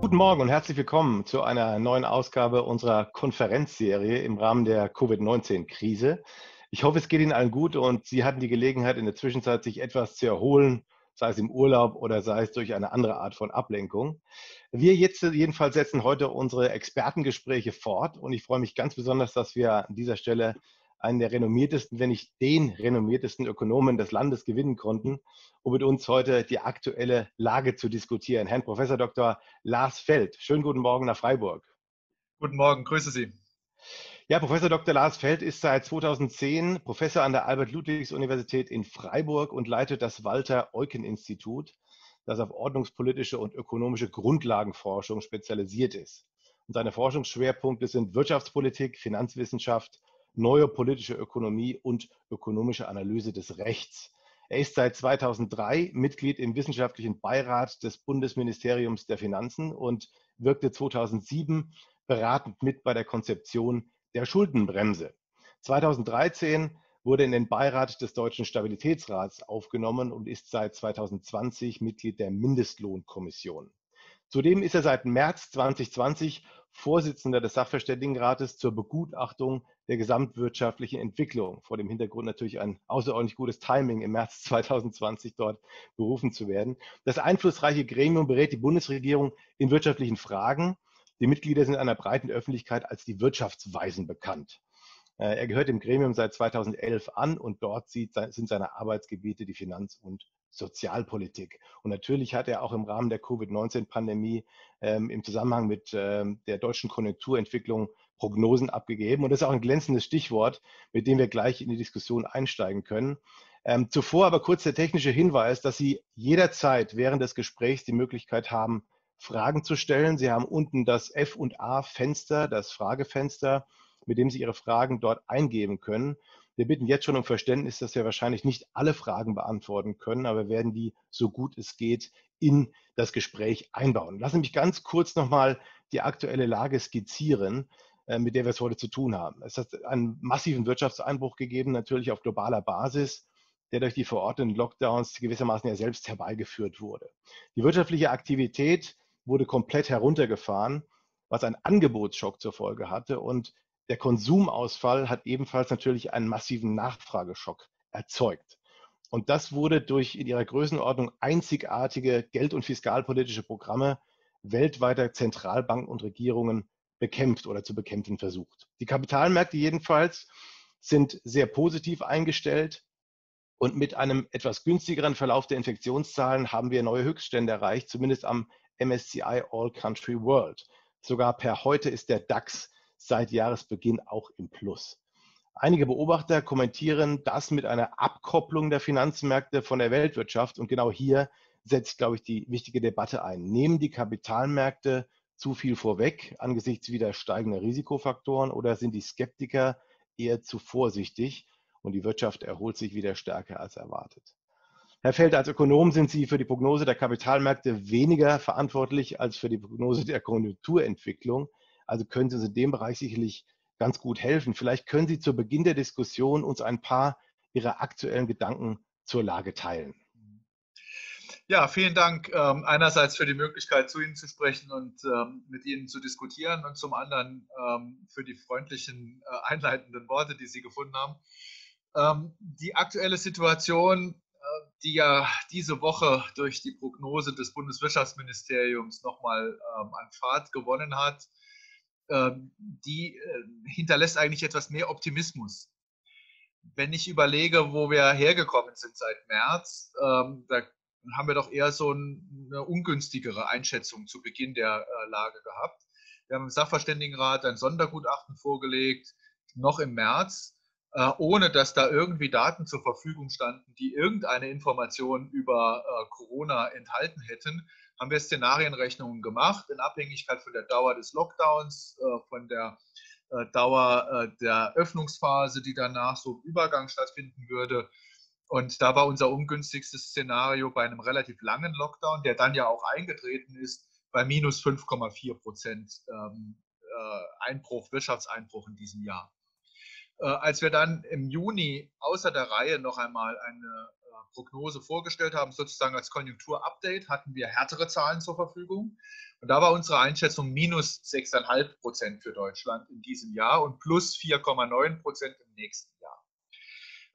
Guten Morgen und herzlich willkommen zu einer neuen Ausgabe unserer Konferenzserie im Rahmen der Covid-19-Krise. Ich hoffe, es geht Ihnen allen gut und Sie hatten die Gelegenheit, in der Zwischenzeit sich etwas zu erholen, sei es im Urlaub oder sei es durch eine andere Art von Ablenkung. Wir jetzt jedenfalls setzen heute unsere Expertengespräche fort und ich freue mich ganz besonders, dass wir an dieser Stelle einen der renommiertesten, wenn nicht den renommiertesten Ökonomen des Landes gewinnen konnten, um mit uns heute die aktuelle Lage zu diskutieren. Herrn Professor Dr. Lars Feld. Schönen guten Morgen nach Freiburg. Guten Morgen, grüße Sie. Ja, Professor Dr. Lars Feld ist seit 2010 Professor an der Albert-Ludwigs-Universität in Freiburg und leitet das Walter-Eucken-Institut, das auf ordnungspolitische und ökonomische Grundlagenforschung spezialisiert ist. Und seine Forschungsschwerpunkte sind Wirtschaftspolitik, Finanzwissenschaft, neue politische Ökonomie und ökonomische Analyse des Rechts. Er ist seit 2003 Mitglied im wissenschaftlichen Beirat des Bundesministeriums der Finanzen und wirkte 2007 beratend mit bei der Konzeption der Schuldenbremse. 2013 wurde in den Beirat des Deutschen Stabilitätsrats aufgenommen und ist seit 2020 Mitglied der Mindestlohnkommission. Zudem ist er seit März 2020 Vorsitzender des Sachverständigenrates zur Begutachtung der gesamtwirtschaftlichen Entwicklung. Vor dem Hintergrund natürlich ein außerordentlich gutes Timing, im März 2020 dort berufen zu werden. Das einflussreiche Gremium berät die Bundesregierung in wirtschaftlichen Fragen. Die Mitglieder sind einer breiten Öffentlichkeit als die Wirtschaftsweisen bekannt. Äh, er gehört dem Gremium seit 2011 an und dort sind seine Arbeitsgebiete die Finanz- und Sozialpolitik. Und natürlich hat er auch im Rahmen der Covid-19-Pandemie ähm, im Zusammenhang mit ähm, der deutschen Konjunkturentwicklung Prognosen abgegeben. Und das ist auch ein glänzendes Stichwort, mit dem wir gleich in die Diskussion einsteigen können. Ähm, zuvor aber kurz der technische Hinweis, dass Sie jederzeit während des Gesprächs die Möglichkeit haben, Fragen zu stellen. Sie haben unten das F und A-Fenster, das Fragefenster, mit dem Sie Ihre Fragen dort eingeben können. Wir bitten jetzt schon um Verständnis, dass wir wahrscheinlich nicht alle Fragen beantworten können, aber werden die so gut es geht in das Gespräch einbauen. Lassen Sie mich ganz kurz nochmal die aktuelle Lage skizzieren, äh, mit der wir es heute zu tun haben. Es hat einen massiven Wirtschaftseinbruch gegeben, natürlich auf globaler Basis, der durch die verordneten Lockdowns gewissermaßen ja selbst herbeigeführt wurde. Die wirtschaftliche Aktivität wurde komplett heruntergefahren, was einen Angebotsschock zur Folge hatte und der Konsumausfall hat ebenfalls natürlich einen massiven Nachfrageschock erzeugt. Und das wurde durch in ihrer Größenordnung einzigartige geld- und fiskalpolitische Programme weltweiter Zentralbanken und Regierungen bekämpft oder zu bekämpfen versucht. Die Kapitalmärkte jedenfalls sind sehr positiv eingestellt und mit einem etwas günstigeren Verlauf der Infektionszahlen haben wir neue Höchststände erreicht, zumindest am MSCI All Country World. Sogar per heute ist der DAX seit Jahresbeginn auch im Plus. Einige Beobachter kommentieren das mit einer Abkopplung der Finanzmärkte von der Weltwirtschaft. Und genau hier setzt, glaube ich, die wichtige Debatte ein. Nehmen die Kapitalmärkte zu viel vorweg angesichts wieder steigender Risikofaktoren oder sind die Skeptiker eher zu vorsichtig und die Wirtschaft erholt sich wieder stärker als erwartet? Herr Feld, als Ökonom sind Sie für die Prognose der Kapitalmärkte weniger verantwortlich als für die Prognose der Konjunkturentwicklung. Also können Sie uns in dem Bereich sicherlich ganz gut helfen. Vielleicht können Sie zu Beginn der Diskussion uns ein paar Ihrer aktuellen Gedanken zur Lage teilen. Ja, vielen Dank ähm, einerseits für die Möglichkeit, zu Ihnen zu sprechen und ähm, mit Ihnen zu diskutieren und zum anderen ähm, für die freundlichen äh, einleitenden Worte, die Sie gefunden haben. Ähm, die aktuelle Situation, äh, die ja diese Woche durch die Prognose des Bundeswirtschaftsministeriums nochmal ähm, an Fahrt gewonnen hat, die äh, hinterlässt eigentlich etwas mehr Optimismus. Wenn ich überlege, wo wir hergekommen sind seit März, ähm, da haben wir doch eher so eine ungünstigere Einschätzung zu Beginn der äh, Lage gehabt. Wir haben im Sachverständigenrat ein Sondergutachten vorgelegt, noch im März, äh, ohne dass da irgendwie Daten zur Verfügung standen, die irgendeine Information über Corona enthalten hätten haben wir Szenarienrechnungen gemacht in Abhängigkeit von der Dauer des Lockdowns, äh, von der äh, Dauer äh, der Öffnungsphase, die danach so im Übergang stattfinden würde. Und da war unser ungünstigstes Szenario bei einem relativ langen Lockdown, der dann ja auch eingetreten ist, bei minus 5,4 Prozent ähm, Einbruch, Wirtschaftseinbruch in diesem Jahr. Als wir dann im Juni außer der Reihe noch einmal eine Prognose vorgestellt haben, sozusagen als Konjunkturupdate, hatten wir härtere Zahlen zur Verfügung. Und da war unsere Einschätzung minus 6,5 Prozent für Deutschland in diesem Jahr und plus 4,9 Prozent im nächsten Jahr.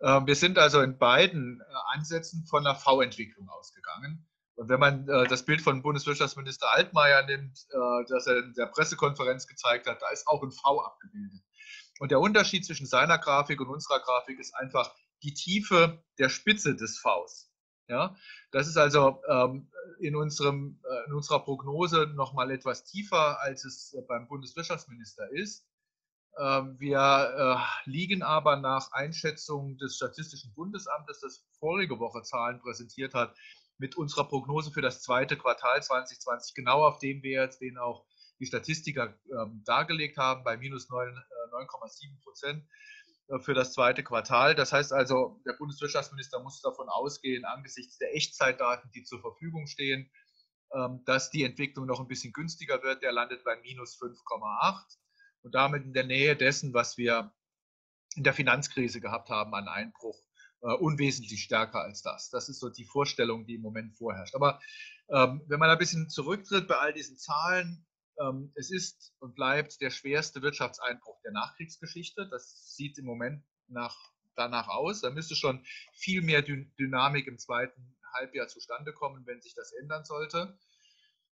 Ähm, wir sind also in beiden äh, Ansätzen von einer V-Entwicklung ausgegangen. Und wenn man äh, das Bild von Bundeswirtschaftsminister Altmaier nimmt, äh, das er in der Pressekonferenz gezeigt hat, da ist auch ein V abgebildet. Und der Unterschied zwischen seiner Grafik und unserer Grafik ist einfach die Tiefe der Spitze des Vs. Ja, das ist also ähm, in, unserem, äh, in unserer Prognose nochmal etwas tiefer, als es äh, beim Bundeswirtschaftsminister ist. Ähm, wir äh, liegen aber nach Einschätzung des Statistischen Bundesamtes, das vorige Woche Zahlen präsentiert hat, mit unserer Prognose für das zweite Quartal 2020 genau auf dem Wert, den auch die Statistiker ähm, dargelegt haben, bei minus 9,7 äh, Prozent für das zweite Quartal. Das heißt also, der Bundeswirtschaftsminister muss davon ausgehen, angesichts der Echtzeitdaten, die zur Verfügung stehen, ähm, dass die Entwicklung noch ein bisschen günstiger wird. Der landet bei minus 5,8 und damit in der Nähe dessen, was wir in der Finanzkrise gehabt haben an Einbruch, äh, unwesentlich stärker als das. Das ist so die Vorstellung, die im Moment vorherrscht. Aber ähm, wenn man ein bisschen zurücktritt bei all diesen Zahlen, es ist und bleibt der schwerste Wirtschaftseinbruch der Nachkriegsgeschichte. Das sieht im Moment nach, danach aus. Da müsste schon viel mehr Dynamik im zweiten Halbjahr zustande kommen, wenn sich das ändern sollte.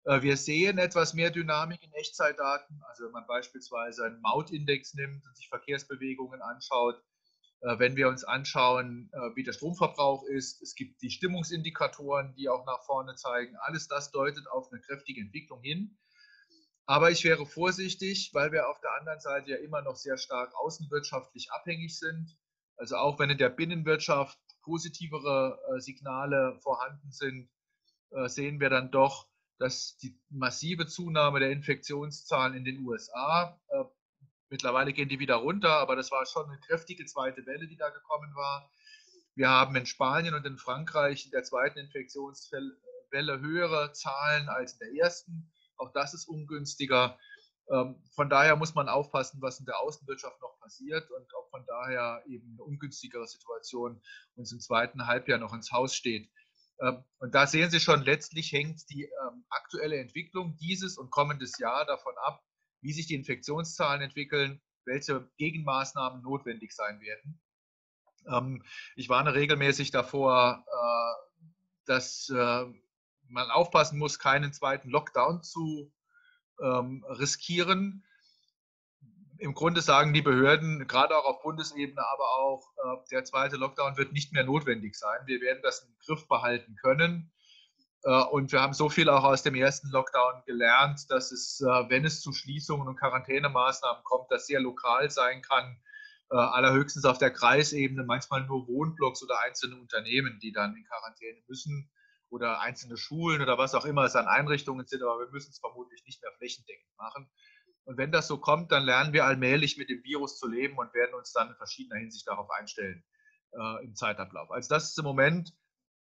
Äh, wir sehen etwas mehr Dynamik in Echtzeitdaten. Also wenn man beispielsweise einen Mautindex nimmt und sich Verkehrsbewegungen anschaut, äh, wenn wir uns anschauen, äh, wie der Stromverbrauch ist, es gibt die Stimmungsindikatoren, die auch nach vorne zeigen. Alles das deutet auf eine kräftige Entwicklung hin. Aber ich wäre vorsichtig, weil wir auf der anderen Seite ja immer noch sehr stark außenwirtschaftlich abhängig sind. Also auch wenn in der Binnenwirtschaft positivere äh, Signale vorhanden sind, äh, sehen wir dann doch, dass die massive Zunahme der Infektionszahlen in den USA, äh, mittlerweile gehen die wieder runter, aber das war schon eine kräftige zweite Welle, die da gekommen war. Wir haben in Spanien und in Frankreich in der zweiten Infektionswelle höhere Zahlen als in der ersten. Auch das ist ungünstiger. Ähm, von daher muss man aufpassen, was in der Außenwirtschaft noch passiert und auch von daher eben eine ungünstigere Situation uns im zweiten Halbjahr noch ins Haus steht. Ähm, und da sehen Sie schon, letztlich hängt die ähm, aktuelle Entwicklung dieses und kommendes Jahr davon ab, wie sich die Infektionszahlen entwickeln, welche Gegenmaßnahmen notwendig sein werden. Ich warne regelmäßig davor, äh, dass äh, man aufpassen muss, keinen zweiten Lockdown zu ähm, riskieren. Im Grunde sagen die Behörden, gerade auch auf Bundesebene, aber auch äh, der zweite Lockdown wird nicht mehr notwendig sein. Wir werden das im Griff behalten können. Äh, und wir haben so viel auch aus dem ersten Lockdown gelernt, dass es, äh, wenn es zu Schließungen und Quarantänemaßnahmen kommt, das sehr lokal sein kann. Äh, allerhöchstens auf der Kreisebene, manchmal nur Wohnblocks oder einzelne Unternehmen, die dann in Quarantäne müssen oder einzelne Schulen oder was auch immer es an Einrichtungen sind, aber wir müssen es vermutlich nicht mehr flächendeckend machen. Und wenn das so kommt, dann lernen wir allmählich mit dem Virus zu leben und werden uns dann in verschiedener Hinsicht darauf einstellen äh, im Zeitablauf. Also das ist im Moment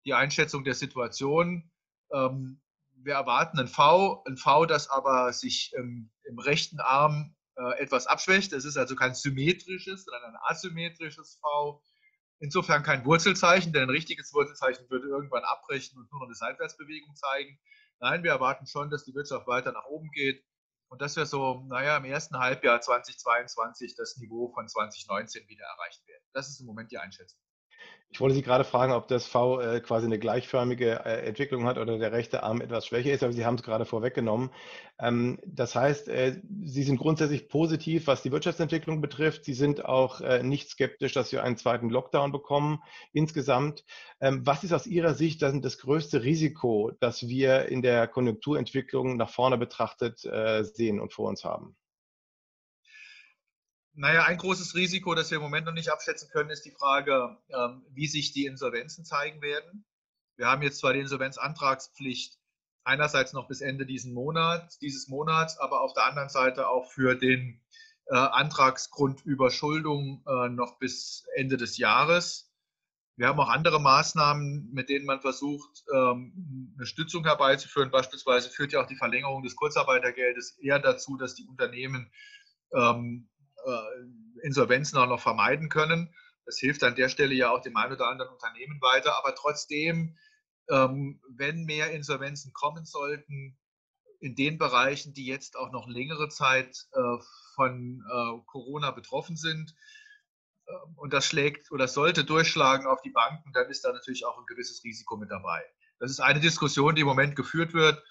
die Einschätzung der Situation. Ähm, wir erwarten ein V, ein V, das aber sich ähm, im rechten Arm äh, etwas abschwächt. Es ist also kein symmetrisches, sondern ein asymmetrisches V. Insofern kein Wurzelzeichen, denn ein richtiges Wurzelzeichen würde irgendwann abbrechen und nur noch eine Seitwärtsbewegung zeigen. Nein, wir erwarten schon, dass die Wirtschaft weiter nach oben geht und dass wir so, naja, im ersten Halbjahr 2022 das Niveau von 2019 wieder erreichen werden. Das ist im Moment die Einschätzung. Ich wollte Sie gerade fragen, ob das V äh, quasi eine gleichförmige äh, Entwicklung hat oder der rechte Arm etwas schwächer ist, aber Sie haben es gerade vorweggenommen. Ähm, das heißt, äh, Sie sind grundsätzlich positiv, was die Wirtschaftsentwicklung betrifft. Sie sind auch nicht skeptisch, dass wir einen zweiten Lockdown bekommen insgesamt. Ähm, was ist aus Ihrer Sicht dann das größte Risiko, das wir in der Konjunkturentwicklung nach vorne betrachtet sehen und vor uns haben? Naja, ein großes Risiko, das wir im Moment noch nicht abschätzen können, ist die Frage, ähm, wie sich die Insolvenzen zeigen werden. Wir haben jetzt zwar die Insolvenzantragspflicht einerseits noch bis Ende diesen Monat, dieses Monats, aber auf der anderen Seite auch für den äh, Antragsgrund Überschuldung äh, noch bis Ende des Jahres. Wir haben auch andere Maßnahmen, mit denen man versucht, ähm, eine Stützung herbeizuführen. Beispielsweise führt ja auch die Verlängerung des Kurzarbeitergeldes eher dazu, dass die Unternehmen ähm, äh, Insolvenzen auch noch vermeiden können. Das hilft an der Stelle ja auch dem einen oder anderen Unternehmen weiter. Aber trotzdem, ähm, wenn mehr Insolvenzen kommen sollten, in den Bereichen, die jetzt auch noch längere Zeit äh, von äh, Corona betroffen sind, ähm, und das schlägt oder sollte durchschlagen auf die Banken, dann ist da natürlich auch ein gewisses Risiko mit dabei. Das ist eine Diskussion, die im Moment geführt wird,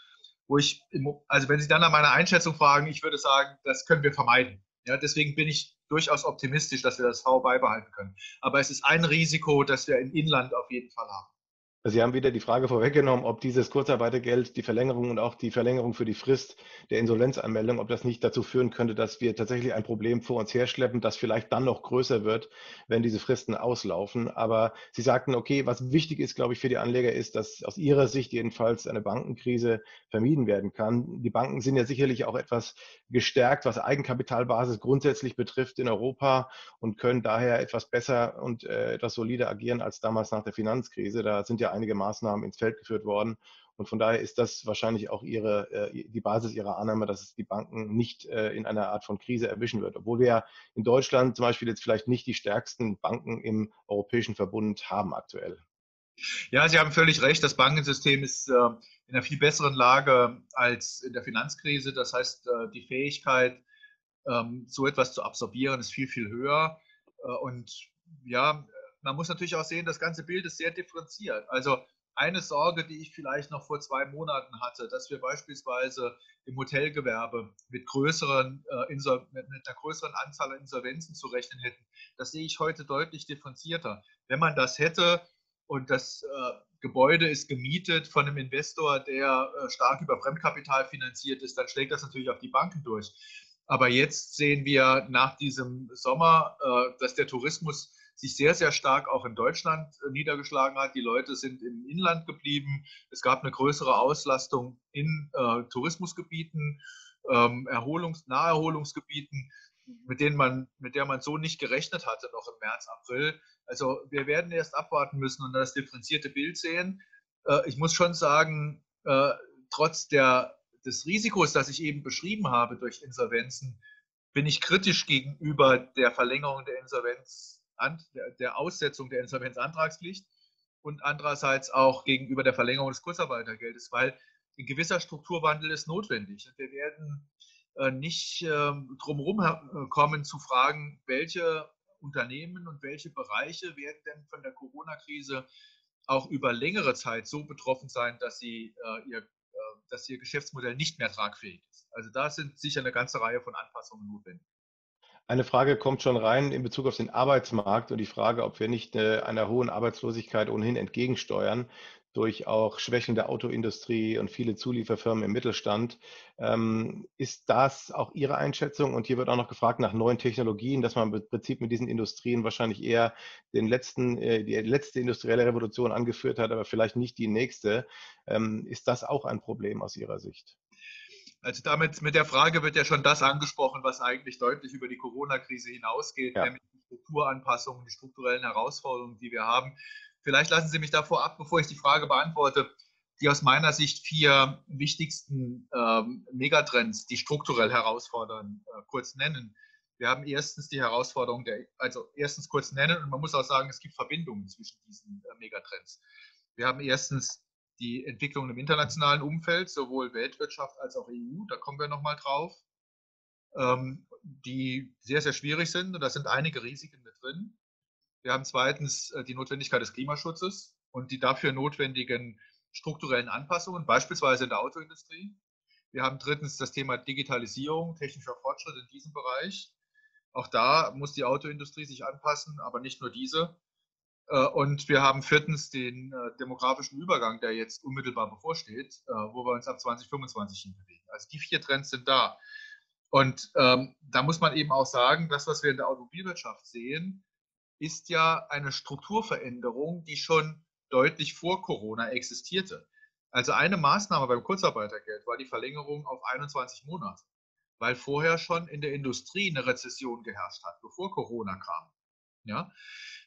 wo ich, also wenn Sie dann nach meiner Einschätzung fragen, ich würde sagen, das können wir vermeiden. Ja, deswegen bin ich durchaus optimistisch, dass wir das V beibehalten können. Aber es ist ein Risiko, das wir im Inland auf jeden Fall haben. Sie haben wieder die Frage vorweggenommen, ob dieses Kurzarbeitergeld, die Verlängerung und auch die Verlängerung für die Frist der Insolvenzanmeldung, ob das nicht dazu führen könnte, dass wir tatsächlich ein Problem vor uns herschleppen, das vielleicht dann noch größer wird, wenn diese Fristen auslaufen. Aber Sie sagten, okay, was wichtig ist, glaube ich, für die Anleger ist, dass aus Ihrer Sicht jedenfalls eine Bankenkrise vermieden werden kann. Die Banken sind ja sicherlich auch etwas gestärkt, was Eigenkapitalbasis grundsätzlich betrifft in Europa und können daher etwas besser und äh, etwas solider agieren als damals nach der Finanzkrise. Da sind ja einige Maßnahmen ins Feld geführt worden. Und von daher ist das wahrscheinlich auch ihre, äh, die Basis ihrer Annahme, dass es die Banken nicht äh, in einer Art von Krise erwischen wird. Obwohl wir ja in Deutschland zum Beispiel jetzt vielleicht nicht die stärksten Banken im Europäischen Verbund haben aktuell. Ja, Sie haben völlig recht. Das Bankensystem ist äh, in einer viel besseren Lage als in der Finanzkrise. Das heißt, die Fähigkeit, ähm, so etwas zu absorbieren, ist viel, viel höher. Und ja, man muss natürlich auch sehen, das ganze Bild ist sehr differenziert. Also eine Sorge, die ich vielleicht noch vor zwei Monaten hatte, dass wir beispielsweise im Hotelgewerbe mit, größeren, äh, mit, einer größeren Anzahl an Insolvenzen zu rechnen hätten, das sehe ich heute deutlich differenzierter. Wenn man das hätte und das äh, Gebäude ist gemietet von einem Investor, der äh, stark über Fremdkapital finanziert ist, dann schlägt das natürlich auf die Banken durch. Aber jetzt sehen wir nach diesem Sommer, äh, dass der Tourismus sich sehr, sehr stark auch in Deutschland äh, niedergeschlagen hat. Die Leute sind im Inland geblieben. Es gab eine größere Auslastung in äh, Tourismusgebieten, ähm, Erholungs-, Naherholungsgebieten, mit denen man, mit der man so nicht gerechnet hatte noch im März, April. Also wir werden erst abwarten müssen und das differenzierte Bild sehen. Äh, ich muss schon sagen, äh, trotz der, des Risikos, das ich eben beschrieben habe durch Insolvenzen, bin ich kritisch gegenüber der Verlängerung der Insolvenz der Aussetzung der Insolvenzantragspflicht und andererseits auch gegenüber der Verlängerung des Kurzarbeitergeldes, weil ein gewisser Strukturwandel ist notwendig. Wir werden äh, nicht ähm, drumherum äh, kommen zu fragen, welche Unternehmen und welche Bereiche werden denn von der Corona-Krise auch über längere Zeit so betroffen sein, dass sie äh, ihr dass ihr Geschäftsmodell nicht mehr tragfähig ist. Also da sind sicher eine ganze Reihe von Anpassungen notwendig. Eine Frage kommt schon rein in Bezug auf den Arbeitsmarkt und die Frage, ob wir nicht äh, einer hohen Arbeitslosigkeit ohnehin entgegensteuern durch auch Schwächen der Autoindustrie und viele Zulieferfirmen im Mittelstand. Ähm, ist das auch Ihre Einschätzung? Und hier wird auch noch gefragt nach neuen Technologien, dass man im Prinzip mit diesen Industrien wahrscheinlich eher den letzten, äh, die letzte industrielle Revolution angeführt hat, aber vielleicht nicht die nächste. Ähm, ist das auch ein Problem aus Ihrer Sicht? Also damit mit der Frage wird ja schon das angesprochen, was eigentlich deutlich über die Corona-Krise hinausgeht, ja. nämlich die Strukturanpassungen, die strukturellen Herausforderungen, die wir haben. Vielleicht lassen Sie mich davor ab, bevor ich die Frage beantworte, die aus meiner Sicht vier wichtigsten ähm, Megatrends, die strukturell herausfordern, äh, kurz nennen. Wir haben erstens die Herausforderung der, also erstens kurz nennen und man muss auch sagen, es gibt Verbindungen zwischen diesen äh, Megatrends. Wir haben erstens die Entwicklung im internationalen Umfeld, sowohl Weltwirtschaft als auch EU, da kommen wir nochmal drauf, ähm, die sehr, sehr schwierig sind und da sind einige Risiken mit drin. Wir haben zweitens äh, die Notwendigkeit des Klimaschutzes und die dafür notwendigen strukturellen Anpassungen, beispielsweise in der Autoindustrie. Wir haben drittens das Thema Digitalisierung, technischer Fortschritt in diesem Bereich. Auch da muss die Autoindustrie sich anpassen, aber nicht nur diese. Äh, und wir haben viertens den äh, demografischen Übergang, der jetzt unmittelbar bevorsteht, äh, wo wir uns ab 2025 hinbewegen. Also die vier Trends sind da. Und ähm, da muss man eben auch sagen, das, was wir in der Automobilwirtschaft sehen, ist ja eine Strukturveränderung, die schon deutlich vor Corona existierte. Also eine Maßnahme beim Kurzarbeitergeld war die Verlängerung auf 21 Monate, weil vorher schon in der Industrie eine Rezession geherrscht hat, bevor Corona kam. Ja?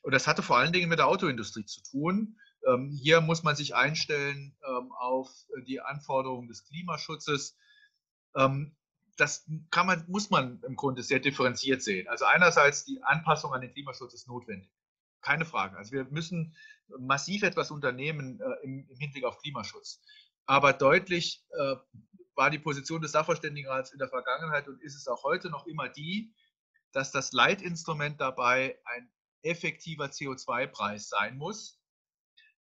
Und das hatte vor allen Dingen mit der Autoindustrie zu tun. Ähm, hier muss man sich einstellen ähm, auf die Anforderungen des Klimaschutzes. Ähm, das kann man, muss man im Grunde sehr differenziert sehen. Also einerseits die Anpassung an den Klimaschutz ist notwendig. Keine Frage. Also wir müssen massiv etwas unternehmen äh, im, im, Hinblick auf Klimaschutz. Aber deutlich äh, war die Position des Sachverständigenrats in der Vergangenheit und ist es auch heute noch immer die, dass das Leitinstrument dabei ein effektiver CO2-Preis sein muss,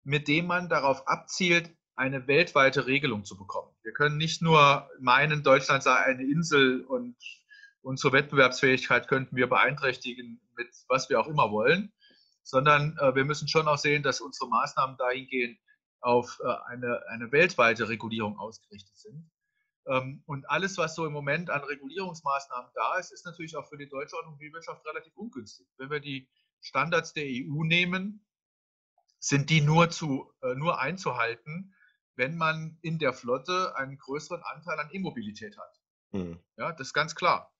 mit dem man darauf abzielt, eine weltweite Regelung zu bekommen. Wir können nicht nur meinen, Deutschland sei eine Insel und unsere Wettbewerbsfähigkeit könnten wir beeinträchtigen mit was wir auch immer wollen, sondern äh, wir müssen schon auch sehen, dass unsere Maßnahmen dahingehend auf äh, eine, eine weltweite Regulierung ausgerichtet sind. Ähm, und alles, was so im Moment an Regulierungsmaßnahmen da ist, ist natürlich auch für die deutsche Automobilwirtschaft relativ ungünstig. Wenn wir die Standards der EU nehmen, sind die nur, zu, äh, nur einzuhalten, wenn man in der Flotte einen größeren Anteil an E-Mobilität hat. Mhm. Ja, das ist ganz klar.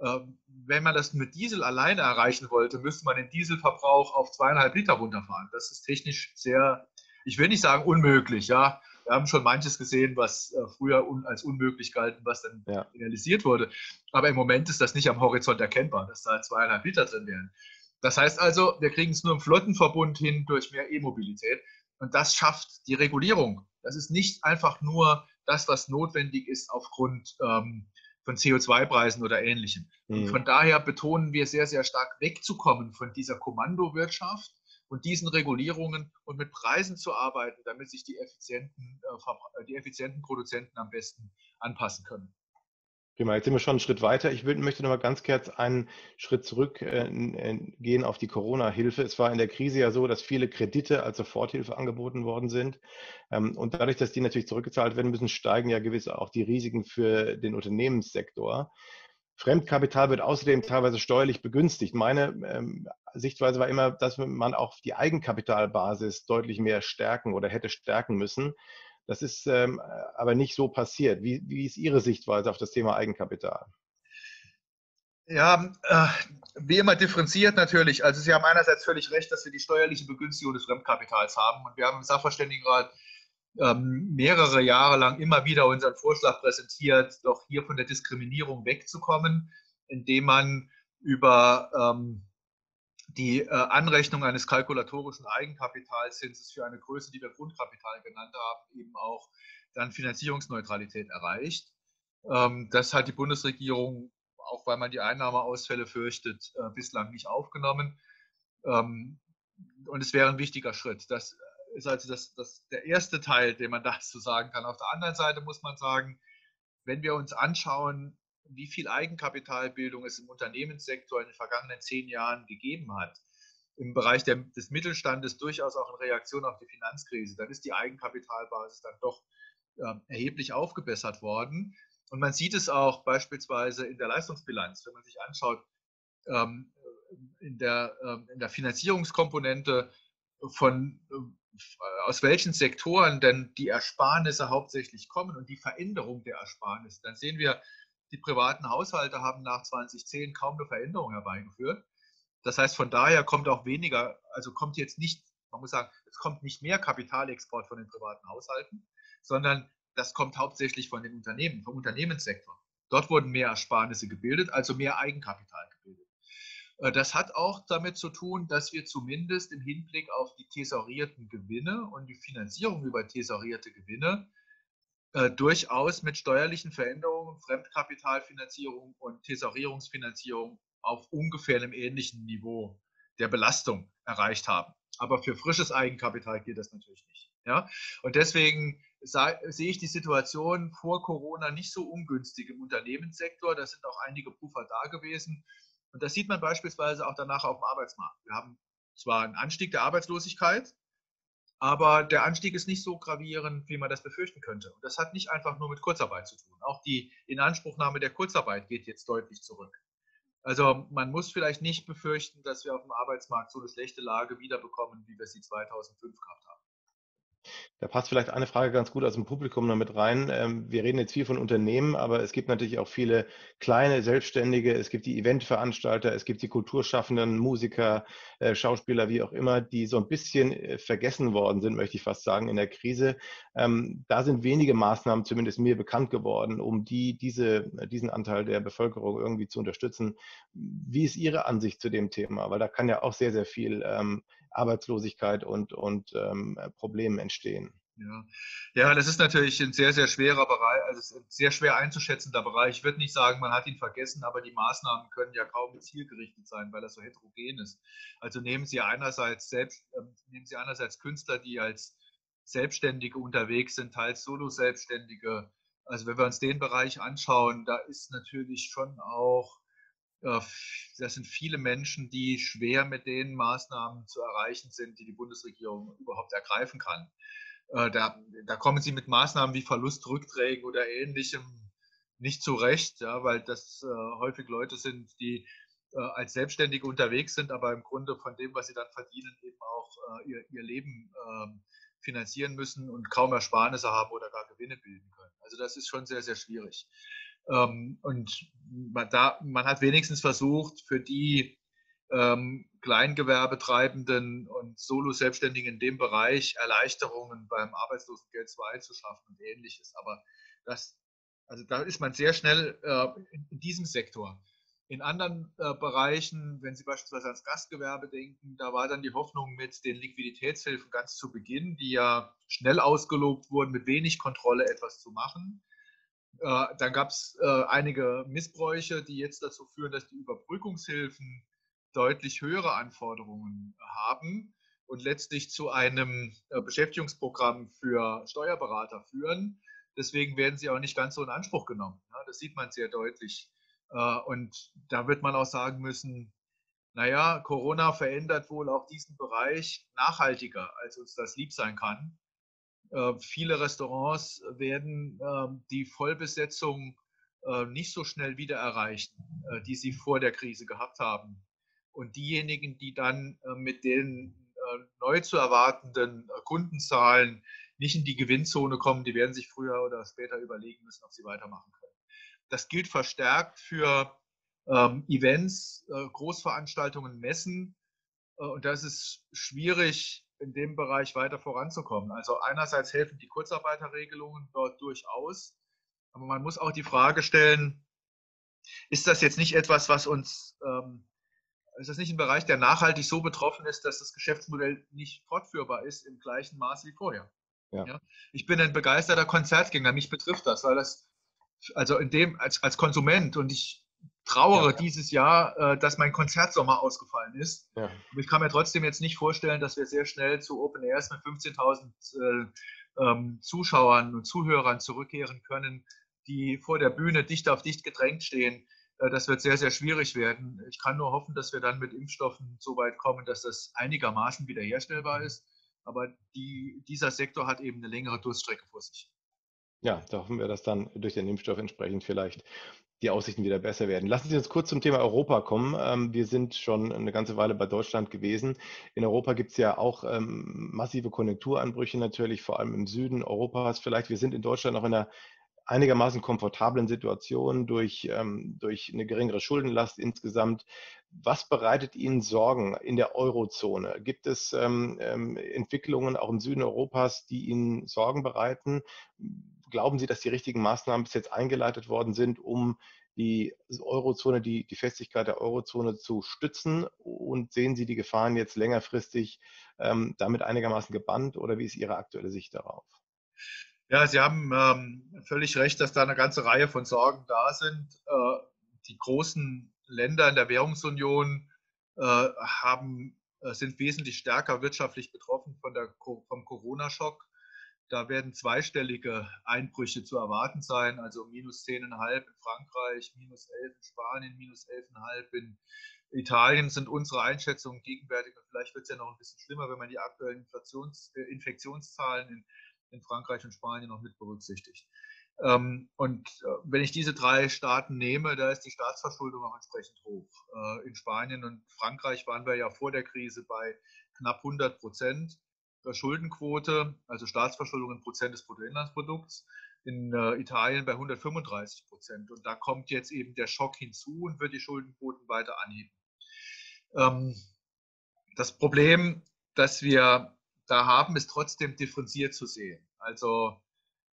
Ähm, wenn man das mit Diesel alleine erreichen wollte, müsste man den Dieselverbrauch auf zweieinhalb Liter runterfahren. Das ist technisch sehr, ich will nicht sagen unmöglich, ja. Wir haben schon manches gesehen, was äh, früher als unmöglich galt, was dann ja. realisiert wurde. Aber im Moment ist das nicht am Horizont erkennbar, dass da zweieinhalb Liter drin wären. Das heißt also, wir kriegen es nur im Flottenverbund hin durch mehr E-Mobilität. Und das schafft die Regulierung. Das ist nicht einfach nur das, was notwendig ist aufgrund ähm, von CO2-Preisen oder ähnlichem. Mhm. Und von daher betonen wir sehr, sehr stark wegzukommen von dieser Kommandowirtschaft und diesen Regulierungen und mit Preisen zu arbeiten, damit sich die effizienten, äh, die effizienten Produzenten am besten anpassen können. Prima, jetzt sind wir schon einen Schritt weiter. Ich möchte noch mal ganz kurz einen Schritt zurück äh, auf die Corona-Hilfe. Es war in der Krise ja so, dass viele Kredite als Soforthilfe angeboten worden sind. Ähm, und dadurch, dass die natürlich zurückgezahlt werden müssen, steigen ja gewiss auch die Risiken für den Unternehmenssektor. Fremdkapital wird außerdem teilweise steuerlich begünstigt. Meine ähm, Sichtweise war immer, dass man auch die Eigenkapitalbasis deutlich mehr stärken oder hätte stärken müssen. Das ist ähm, aber nicht so passiert. Wie, wie ist Ihre Sichtweise auf das Thema Eigenkapital? Ja, äh, wie immer differenziert natürlich. Also Sie haben einerseits völlig recht, dass wir die steuerliche Begünstigung des Fremdkapitals haben. Und wir haben im Sachverständigenrat ähm, mehrere Jahre lang immer wieder unseren Vorschlag präsentiert, doch hier von der Diskriminierung wegzukommen, indem man über ähm, die äh, Anrechnung eines kalkulatorischen Eigenkapitalzinses für eine Größe, die wir Grundkapital genannt haben, eben auch dann Finanzierungsneutralität erreicht. Ähm, das hat die Bundesregierung, auch weil man die Einnahmeausfälle fürchtet, äh, bislang nicht aufgenommen. Ähm, und es wäre ein wichtiger Schritt. Das ist also das, das, der erste Teil, den man dazu sagen kann. Auf der anderen Seite muss man sagen, wenn wir uns anschauen, wie viel Eigenkapitalbildung es im Unternehmenssektor in den vergangenen zehn Jahren gegeben hat, im Bereich der, des Mittelstandes durchaus auch in Reaktion auf die Finanzkrise, dann ist die Eigenkapitalbasis dann doch äh, erheblich aufgebessert worden. Und man sieht es auch beispielsweise in der Leistungsbilanz, wenn man sich anschaut, ähm, in, der, ähm, in der Finanzierungskomponente von äh, aus welchen Sektoren denn die Ersparnisse hauptsächlich kommen und die Veränderung der Ersparnisse, dann sehen wir, die privaten Haushalte haben nach 2010 kaum eine Veränderung herbeigeführt. Das heißt, von daher kommt auch weniger, also kommt jetzt nicht, man muss sagen, es kommt nicht mehr Kapitalexport von den privaten Haushalten, sondern das kommt hauptsächlich von den Unternehmen, vom Unternehmenssektor. Dort wurden mehr Ersparnisse gebildet, also mehr Eigenkapital gebildet. Äh, das hat auch damit zu tun, dass wir zumindest im Hinblick auf die tesorierten Gewinne und die Finanzierung über tesorierte Gewinne äh, durchaus mit steuerlichen Veränderungen, Fremdkapitalfinanzierung und Tesorierungsfinanzierung auf ungefähr einem ähnlichen Niveau der Belastung erreicht haben. Aber für frisches Eigenkapital geht das natürlich nicht. Ja? Und deswegen sehe ich die Situation vor Corona nicht so ungünstig im Unternehmenssektor. Da sind auch einige Puffer da gewesen. Und das sieht man beispielsweise auch danach auf dem Arbeitsmarkt. Wir haben zwar einen Anstieg der Arbeitslosigkeit, aber der Anstieg ist nicht so gravierend, wie man das befürchten könnte. Und das hat nicht einfach nur mit Kurzarbeit zu tun. Auch die Inanspruchnahme der Kurzarbeit geht jetzt deutlich zurück. Also man muss vielleicht nicht befürchten, dass wir auf dem Arbeitsmarkt so eine schlechte Lage wiederbekommen, wie wir sie 2005 gehabt haben. Da passt vielleicht eine Frage ganz gut aus dem Publikum noch mit rein. Ähm, wir reden jetzt viel von Unternehmen, aber es gibt natürlich auch viele kleine Selbstständige. Es gibt die Eventveranstalter, es gibt die Kulturschaffenden, Musiker, äh, Schauspieler, wie auch immer, die so ein bisschen äh, vergessen worden sind, möchte ich fast sagen, in der Krise. Ähm, da sind wenige Maßnahmen zumindest mir bekannt geworden, um die, diese, diesen Anteil der Bevölkerung irgendwie zu unterstützen. Wie ist Ihre Ansicht zu dem Thema? Weil da kann ja auch sehr, sehr viel ähm, Arbeitslosigkeit und, und ähm, Problemen entstehen. Ja. ja, das ist natürlich ein sehr, sehr schwerer Bereich, also sehr schwer einzuschätzender Bereich. Ich würde nicht sagen, man hat ihn vergessen, aber die Maßnahmen können ja kaum zielgerichtet sein, weil er so heterogen ist. Also nehmen Sie einerseits selbst, äh, nehmen Sie einerseits Künstler, die als Selbstständige unterwegs sind, teils Solo-Selbstständige. Also wenn wir uns den Bereich anschauen, da ist natürlich schon auch, äh, das sind viele Menschen, die schwer mit den Maßnahmen zu erreichen sind, die die Bundesregierung überhaupt ergreifen kann. Äh, da, da kommen sie mit Maßnahmen wie Verlustrückträgen oder ähnlichem nicht zurecht, ja, weil das äh, häufig Leute sind, die äh, als Selbstständige unterwegs sind, aber im Grunde von dem, was sie dann verdienen, eben auch ihr, ihr Leben ähm, finanzieren müssen und kaum Ersparnisse haben oder gar Gewinne bilden können. Also das ist schon sehr, sehr schwierig. Ähm, und man, da, man hat wenigstens versucht, für die ähm, Kleingewerbetreibenden und Solo-Selbstständigen in dem Bereich Erleichterungen beim Arbeitslosengeld 2 zu schaffen und ähnliches. Aber das, also da ist man sehr schnell äh, in, in, diesem Sektor. In anderen äh, Bereichen, wenn Sie beispielsweise ans Gastgewerbe denken, da war dann die Hoffnung mit den Liquiditätshilfen ganz zu Beginn, die ja schnell ausgelobt wurden, mit wenig Kontrolle etwas zu machen. Äh, dann gab es äh, einige Missbräuche, die jetzt dazu führen, dass die Überbrückungshilfen deutlich höhere Anforderungen haben und letztlich zu einem äh, Beschäftigungsprogramm für Steuerberater führen. Deswegen werden sie auch nicht ganz so in Anspruch genommen. Das sieht man sehr deutlich. Äh, und da wird man auch sagen müssen, naja, Corona verändert wohl auch diesen Bereich nachhaltiger, als uns das lieb sein kann. Äh, viele Restaurants werden ähm, die Vollbesetzung nicht so schnell wieder erreichen, die sie vor der Krise gehabt haben. Und diejenigen, die dann äh, mit den äh, neu zu erwartenden äh, Kundenzahlen nicht in die Gewinnzone kommen, die werden sich früher oder später überlegen müssen, ob sie weitermachen können. Das gilt verstärkt für ähm, Events, äh, Großveranstaltungen, Messen. Äh, und das ist schwierig, in dem Bereich weiter voranzukommen. Also einerseits helfen die Kurzarbeiterregelungen dort durchaus, aber man muss auch die Frage stellen, ist das jetzt nicht etwas, was uns ähm, ist das nicht ein Bereich, der nachhaltig so betroffen ist, dass das Geschäftsmodell nicht fortführbar ist im gleichen Maße wie vorher? Ja. ja. Ich bin ein begeisterter Konzertgänger, mich betrifft das, weil das, also in dem, als, als Konsument und ich trauere ja. dieses Jahr, äh, dass mein Konzertsommer ausgefallen ist. Ja. Ich kann mir trotzdem jetzt nicht vorstellen, dass wir sehr schnell zu Open Airs mit 15.000 äh, ähm, Zuschauern und Zuhörern zurückkehren können, die vor der Bühne dicht auf dicht gedrängt stehen. Äh, das wird sehr, sehr schwierig werden. Ich kann nur hoffen, dass wir dann mit Impfstoffen so weit kommen, dass das einigermaßen wiederherstellbar ist. Aber die, dieser Sektor hat eben eine längere Durststrecke vor sich. Ja, da hoffen wir, dass dann durch den Impfstoff entsprechend vielleicht die Aussichten wieder besser werden. Lassen Sie uns kurz zum Thema Europa kommen. Ähm, wir sind schon eine ganze Weile bei Deutschland gewesen. In Europa gibt es ja auch ähm, massive Konjunkturanbrüche natürlich, vor allem im Süden Europas vielleicht. Wir sind in Deutschland noch in einer einigermaßen komfortablen Situation durch, ähm, durch eine geringere Schuldenlast insgesamt. Was bereitet Ihnen Sorgen in der Eurozone? Gibt es ähm, ähm, Entwicklungen auch im Süden Europas, die Ihnen Sorgen bereiten? Glauben Sie, dass die richtigen Maßnahmen bis jetzt eingeleitet worden sind, um die Eurozone, die, die Festigkeit der Eurozone zu stützen? Und sehen Sie die Gefahren jetzt längerfristig ähm, damit einigermaßen gebannt oder wie ist Ihre aktuelle Sicht darauf? Ja, Sie haben ähm, völlig recht, dass da eine ganze Reihe von Sorgen da sind. Äh, die großen Länder in der Währungsunion äh, haben, äh, sind wesentlich stärker wirtschaftlich betroffen von der, vom Corona-Schock. Da werden zweistellige Einbrüche zu erwarten sein, also minus 10,5 in Frankreich, minus 11 in Spanien, minus 11,5 in Italien sind unsere Einschätzungen gegenwärtig. Und vielleicht wird es ja noch ein bisschen schlimmer, wenn man die aktuellen Inflations, äh, Infektionszahlen in in Frankreich und Spanien noch mit berücksichtigt. Ähm, und äh, wenn ich diese drei Staaten nehme, da ist die Staatsverschuldung auch entsprechend hoch. Äh, in Spanien und Frankreich waren wir ja vor der Krise bei knapp 100 Prozent Schuldenquote, also Staatsverschuldung in Prozent des Bruttoinlandsprodukts. In äh, Italien bei 135 Prozent. Und da kommt jetzt eben der Schock hinzu und wird die Schuldenquoten weiter anheben. Ähm, das Problem, das wir da haben, ist trotzdem differenziert zu sehen. Also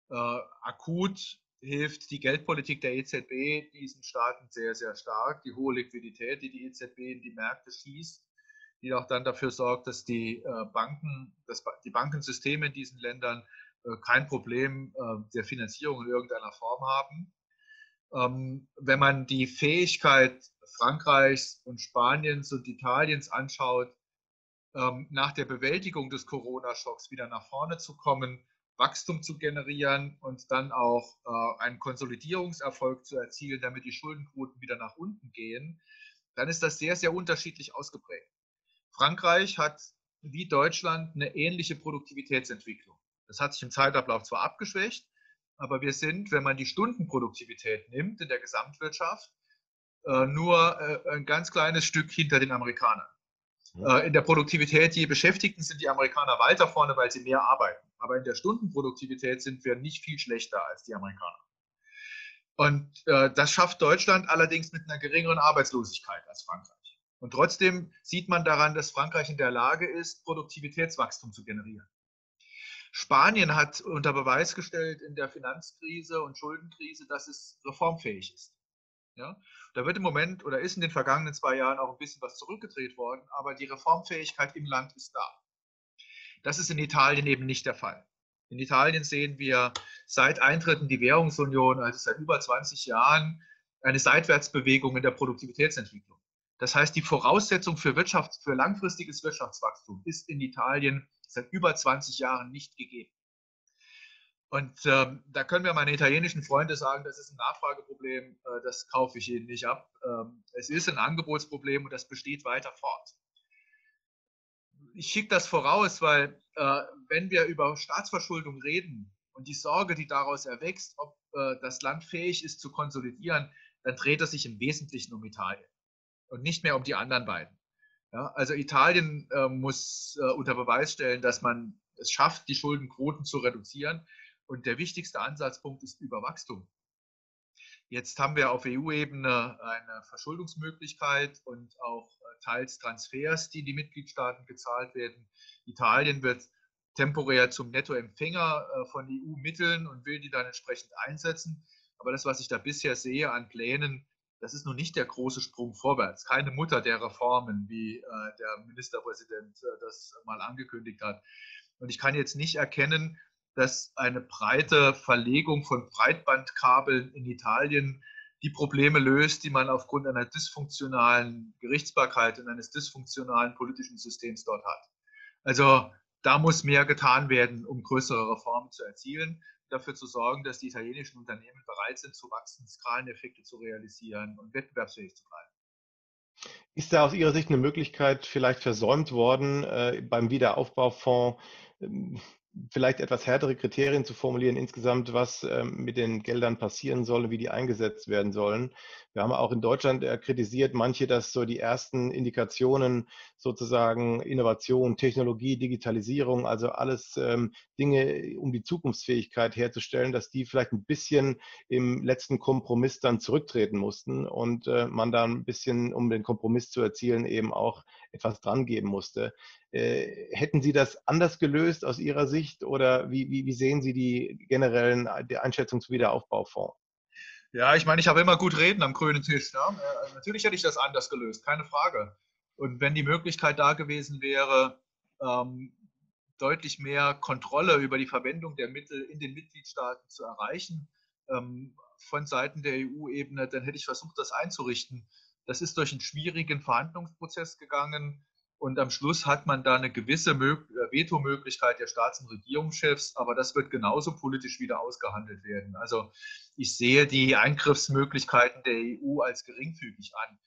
äh, akut hilft die Geldpolitik der EZB diesen Staaten sehr, sehr stark. Die hohe Liquidität, die die EZB in die Märkte schießt, die auch dann dafür sorgt, dass die äh, Banken, dass die Bankensysteme in diesen Ländern äh, kein Problem der Finanzierung in irgendeiner Form haben. Ähm, wenn man die Fähigkeit Frankreichs und Spaniens und Italiens anschaut, ähm, nach der Bewältigung des Corona-Schocks wieder nach vorne zu kommen, Wachstum zu generieren und dann auch äh, einen Konsolidierungserfolg zu erzielen, damit die Schuldenquoten wieder nach unten gehen, dann ist das sehr, sehr unterschiedlich ausgeprägt. Frankreich hat wie Deutschland eine ähnliche Produktivitätsentwicklung. Das hat sich im Zeitablauf zwar abgeschwächt, aber wir sind, wenn man die Stundenproduktivität nimmt in der Gesamtwirtschaft, äh, nur äh, ein ganz kleines Stück hinter den Amerikanern. Äh, in der Produktivität je Beschäftigten sind die Amerikaner weiter vorne, weil sie mehr arbeiten. Aber in der Stundenproduktivität sind wir nicht viel schlechter als die Amerikaner. Und das schafft Deutschland allerdings mit einer geringeren Arbeitslosigkeit als Frankreich. Und trotzdem sieht man daran, dass Frankreich in der Lage ist, Produktivitätswachstum zu generieren. Spanien hat unter Beweis gestellt in der Finanzkrise und Schuldenkrise, dass es reformfähig ist. Ja? Da wird im Moment oder ist in den vergangenen zwei Jahren auch ein bisschen was zurückgedreht worden, aber die Reformfähigkeit im Land ist da. Das ist in Italien eben nicht der Fall. In Italien sehen wir seit Eintritt in die Währungsunion, also seit über 20 Jahren, eine Seitwärtsbewegung in der Produktivitätsentwicklung. Das heißt, die Voraussetzung für, Wirtschafts-, für langfristiges Wirtschaftswachstum ist in Italien seit über 20 Jahren nicht gegeben. Und ähm, da können wir meine italienischen Freunde sagen, das ist ein Nachfrageproblem, äh, das kaufe ich ihnen nicht ab. Ähm, es ist ein Angebotsproblem und das besteht weiter fort. Ich schicke das voraus, weil äh, wenn wir über Staatsverschuldung reden und die Sorge, die daraus erwächst, ob äh, das Land fähig ist zu konsolidieren, dann dreht es sich im Wesentlichen um Italien und nicht mehr um die anderen beiden. Ja, also Italien äh, muss äh, unter Beweis stellen, dass man es schafft, die Schuldenquoten zu reduzieren. Und der wichtigste Ansatzpunkt ist Überwachstum. Jetzt haben wir auf EU-Ebene eine Verschuldungsmöglichkeit und auch äh, teils Transfers, die in die Mitgliedstaaten gezahlt werden. Italien wird temporär zum Nettoempfänger äh, von EU-Mitteln und will die dann entsprechend einsetzen. Aber das, was ich da bisher sehe an Plänen, das ist nun nicht der große Sprung vorwärts. Keine Mutter der Reformen, wie äh, der Ministerpräsident das mal angekündigt hat. Und ich kann jetzt nicht erkennen, dass eine breite Verlegung von Breitbandkabeln in Italien die Probleme löst, die man aufgrund einer dysfunktionalen Gerichtsbarkeit und eines dysfunktionalen politischen Systems dort hat. Also da muss mehr getan werden, um größere Reformen zu erzielen, dafür zu sorgen, dass die italienischen Unternehmen bereit sind zu wachsen, Skaleneffekte zu realisieren und wettbewerbsfähig zu bleiben. Ist da aus Ihrer Sicht eine Möglichkeit vielleicht versäumt worden, äh, beim Wiederaufbaufonds ähm, vielleicht etwas härtere Kriterien zu formulieren insgesamt, was ähm, mit den Geldern passieren soll und wie die eingesetzt werden sollen. Wir haben auch in Deutschland äh, kritisiert, manche, dass so die ersten Indikationen sozusagen Innovation, Technologie, Digitalisierung, also alles ähm, Dinge, um die Zukunftsfähigkeit herzustellen, dass die vielleicht ein bisschen im letzten Kompromiss dann zurücktreten mussten und äh, man dann ein bisschen, um den Kompromiss zu erzielen, eben auch etwas dran geben musste. Äh, hätten Sie das anders gelöst aus Ihrer Sicht oder wie, wie, wie sehen Sie die generellen die Einschätzung zum Wiederaufbaufonds? Ja, ich meine, ich habe immer gut reden am grünen Tisch. Ne? Natürlich hätte ich das anders gelöst, keine Frage. Und wenn die Möglichkeit da gewesen wäre, ähm, deutlich mehr Kontrolle über die Verwendung der Mittel in den Mitgliedstaaten zu erreichen, ähm, von Seiten der EU-Ebene, dann hätte ich versucht, das einzurichten. Das ist durch einen schwierigen Verhandlungsprozess gegangen. Und am Schluss hat man da eine gewisse äh, Vetomöglichkeit der Staats- und Regierungschefs, aber das wird genauso politisch wieder ausgehandelt werden. Also ich sehe die Eingriffsmöglichkeiten der EU als geringfügig an.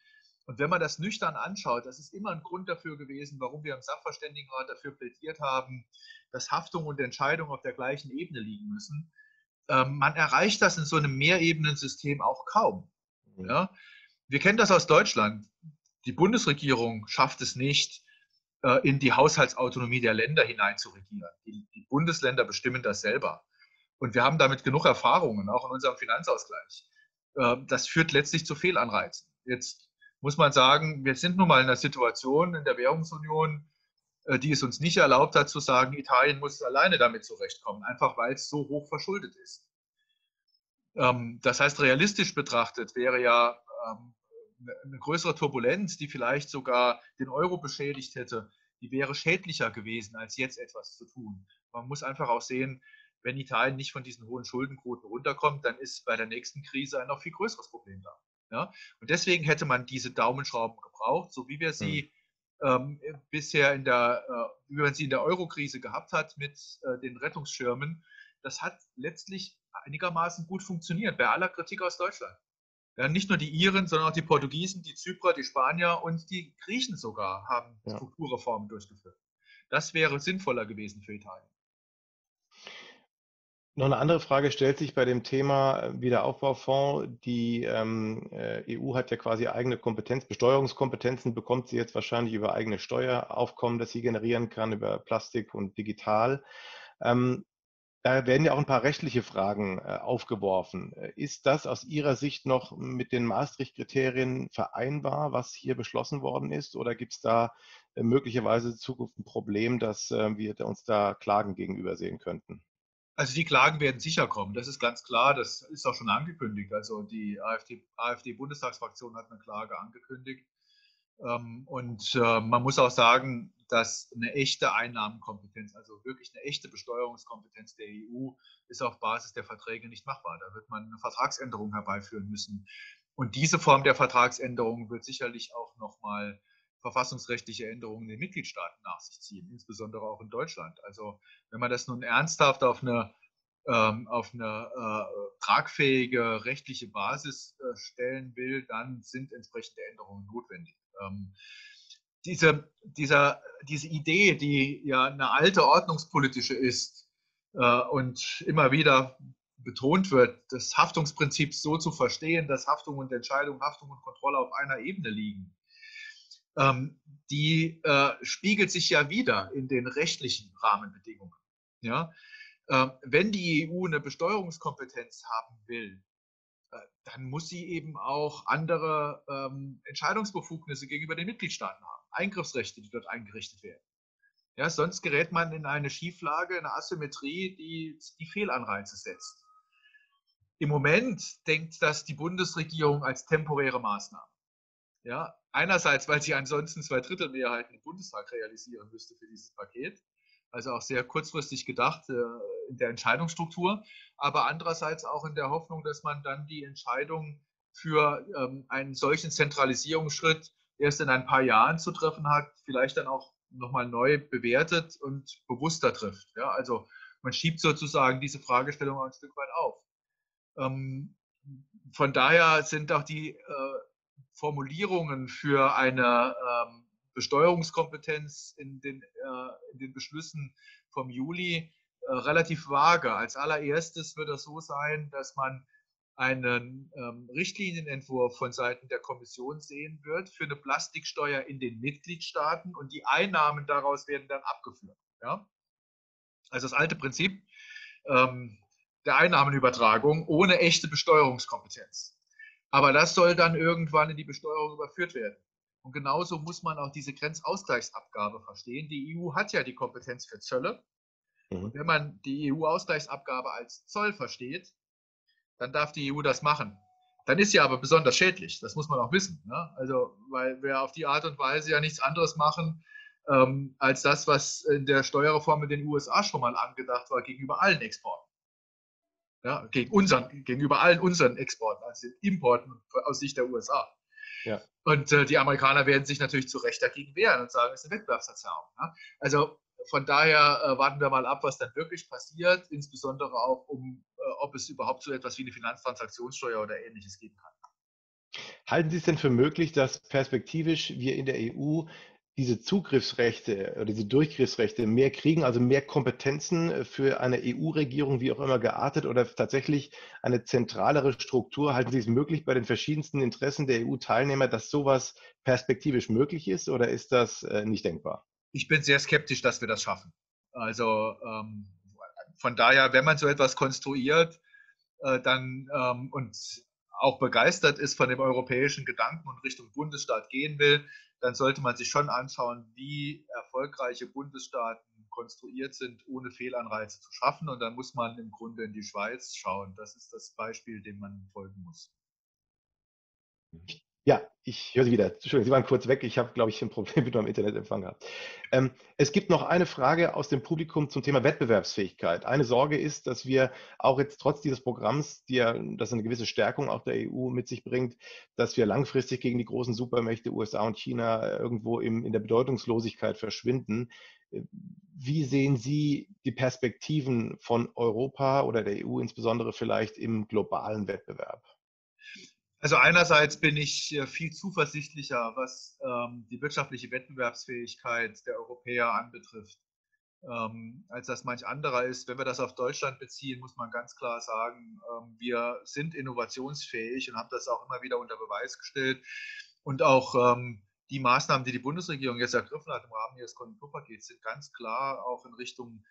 Und wenn man das nüchtern anschaut, das ist immer ein Grund dafür gewesen, warum wir im Sachverständigenrat dafür plädiert haben, dass Haftung und Entscheidung auf der gleichen Ebene liegen müssen. Ähm, man erreicht das in so einem Mehrebenensystem auch kaum. Mhm. Ja? Wir kennen das aus Deutschland. Die Bundesregierung schafft es nicht, in die Haushaltsautonomie der Länder hinein zu regieren. Die, die, Bundesländer bestimmen das selber. Und wir haben damit genug Erfahrungen, auch in unserem Finanzausgleich. Äh, das führt letztlich zu Fehlanreizen. Jetzt muss man sagen, wir sind nun mal in einer Situation in der Währungsunion, äh, die es uns nicht erlaubt hat zu sagen, Italien muss alleine damit zurechtkommen, einfach weil es so hoch verschuldet ist. Ähm, das heißt, realistisch betrachtet wäre ja ähm, eine größere Turbulenz, die vielleicht sogar den Euro beschädigt hätte, die wäre schädlicher gewesen, als jetzt etwas zu tun. Man muss einfach auch sehen, wenn Italien nicht von diesen hohen Schuldenquoten runterkommt, dann ist bei der nächsten Krise ein noch viel größeres Problem da. Ja? Und deswegen hätte man diese Daumenschrauben gebraucht, so wie wir sie mhm. ähm, bisher in der, äh, wie man sie in der Euro-Krise gehabt hat mit äh, den Rettungsschirmen. Das hat letztlich einigermaßen gut funktioniert, bei aller Kritik aus Deutschland. Ja, nicht nur die Iren, sondern auch die Portugiesen, die Zyprer, die Spanier und die Griechen sogar haben ja. Strukturreformen durchgeführt. Das wäre sinnvoller gewesen für Italien. Noch eine andere Frage stellt sich bei dem Thema äh, Wiederaufbaufonds. Die ähm, äh, EU hat ja quasi eigene Kompetenz, Besteuerungskompetenzen bekommt sie jetzt wahrscheinlich über eigene Steueraufkommen, das sie generieren kann, über Plastik und digital. Ähm, da werden ja auch ein paar rechtliche Fragen äh, aufgeworfen. Ist das aus Ihrer Sicht noch mit den Maastricht-Kriterien vereinbar, was hier beschlossen worden ist? Oder gibt es da äh, möglicherweise in Zukunft ein Problem, dass äh, wir uns da Klagen gegenüber sehen könnten? Also die Klagen werden sicher kommen, das ist ganz klar, das ist auch schon angekündigt. Also die AfD-Bundestagsfraktion AfD hat eine Klage angekündigt. Ähm, und äh, man muss auch sagen, dass eine echte Einnahmenkompetenz, also wirklich eine echte Besteuerungskompetenz der EU, ist auf Basis der Verträge nicht machbar. Da wird man eine Vertragsänderung herbeiführen müssen. Und diese Form der Vertragsänderung wird sicherlich auch nochmal verfassungsrechtliche Änderungen in den Mitgliedstaaten nach sich ziehen, insbesondere auch in Deutschland. Also wenn man das nun ernsthaft auf eine, ähm, auf eine äh, tragfähige rechtliche Basis äh, stellen will, dann sind entsprechende Änderungen notwendig. Ähm, diese, dieser, diese Idee, die ja eine alte ordnungspolitische ist äh, und immer wieder betont wird, das Haftungsprinzip so zu verstehen, dass Haftung und Entscheidung, Haftung und Kontrolle auf einer Ebene liegen, ähm, die äh, spiegelt sich ja wieder in den rechtlichen Rahmenbedingungen. Ja? Ähm, wenn die EU eine Besteuerungskompetenz haben will, äh, dann muss sie eben auch andere ähm, Entscheidungsbefugnisse gegenüber den Mitgliedstaaten haben, Eingriffsrechte, die dort eingerichtet werden. Ja, sonst gerät man in eine Schieflage, eine Asymmetrie, die die Fehlanreize setzt. Im Moment denkt das die Bundesregierung als temporäre Maßnahme. Ja, einerseits, weil sie ansonsten zwei Drittel Mehrheiten im Bundestag realisieren müsste für dieses Paket. Also auch sehr kurzfristig gedacht äh, in der Entscheidungsstruktur, aber andererseits auch in der Hoffnung, dass man dann die Entscheidung für ähm, einen solchen Zentralisierungsschritt erst in ein paar Jahren zu treffen hat, vielleicht dann auch nochmal neu bewertet und bewusster trifft. Ja, also man schiebt sozusagen diese Fragestellung ein Stück weit auf. Ähm, von daher sind auch die äh, Formulierungen für eine ähm, Besteuerungskompetenz in den, äh, in den Beschlüssen vom Juli äh, relativ vage. Als allererstes wird es so sein, dass man einen ähm, Richtlinienentwurf von Seiten der Kommission sehen wird für eine Plastiksteuer in den Mitgliedstaaten und die Einnahmen daraus werden dann abgeführt. Ja? Also das alte Prinzip ähm, der Einnahmenübertragung ohne echte Besteuerungskompetenz. Aber das soll dann irgendwann in die Besteuerung überführt werden. Und genauso muss man auch diese Grenzausgleichsabgabe verstehen. Die EU hat ja die Kompetenz für Zölle. Mhm. Und wenn man die EU-Ausgleichsabgabe als Zoll versteht, dann darf die EU das machen. Dann ist sie aber besonders schädlich. Das muss man auch wissen. Ne? Also, weil wir auf die Art und Weise ja nichts anderes machen, ähm, als das, was in der Steuerreform in den USA schon mal angedacht war, gegenüber allen Exporten ja, gegen unseren, gegenüber allen unseren Exporten, also den Importen aus Sicht der USA. Ja. Und äh, die Amerikaner werden sich natürlich zu Recht dagegen wehren und sagen, es ist eine Wettbewerbsverzerrung. Ja? Also von daher äh, warten wir mal ab, was dann wirklich passiert, insbesondere auch, um, äh, ob es überhaupt so etwas wie eine Finanztransaktionssteuer oder ähnliches geben kann. Halten Sie es denn für möglich, dass perspektivisch wir in der EU diese Zugriffsrechte oder diese Durchgriffsrechte mehr kriegen, also mehr Kompetenzen äh, für eine EU-Regierung, wie auch immer geartet, oder tatsächlich eine zentralere Struktur? Halten Sie es möglich bei den verschiedensten Interessen der EU-Teilnehmer, dass sowas perspektivisch möglich ist, oder ist das äh, nicht denkbar? Ich bin sehr skeptisch, dass wir das schaffen. Also ähm, von daher, wenn man so etwas konstruiert, äh, dann ähm, und auch begeistert ist von dem europäischen Gedanken und Richtung Bundesstaat gehen will, dann sollte man sich schon anschauen, wie erfolgreiche Bundesstaaten konstruiert sind, ohne Fehlanreize zu schaffen. Und dann muss man im Grunde in die Schweiz schauen. Das ist das Beispiel, dem man folgen muss. Ja, ich höre Sie wieder. Entschuldigung, Sie waren kurz weg. Ich habe, glaube ich, ein Problem mit meinem Internetempfang gehabt. Ähm, es gibt noch eine Frage aus dem Publikum zum Thema Wettbewerbsfähigkeit. Eine Sorge ist, dass wir auch jetzt trotz dieses Programms, die ja, das eine gewisse Stärkung auch der EU mit sich bringt, dass wir langfristig gegen die großen Supermächte USA und China irgendwo im, in der Bedeutungslosigkeit verschwinden. Wie sehen Sie die Perspektiven von Europa oder der EU insbesondere vielleicht im globalen Wettbewerb? Also einerseits bin ich äh, viel zuversichtlicher, was ähm, die wirtschaftliche Wettbewerbsfähigkeit der Europäer anbetrifft, ähm, als das manch anderer ist. Wenn wir das auf Deutschland beziehen, muss man ganz klar sagen, ähm, wir sind innovationsfähig und haben das auch immer wieder unter Beweis gestellt. Und auch ähm, die Maßnahmen, die die Bundesregierung jetzt ergriffen hat im Rahmen ihres Konjunkturpakets, sind ganz klar auch in Richtung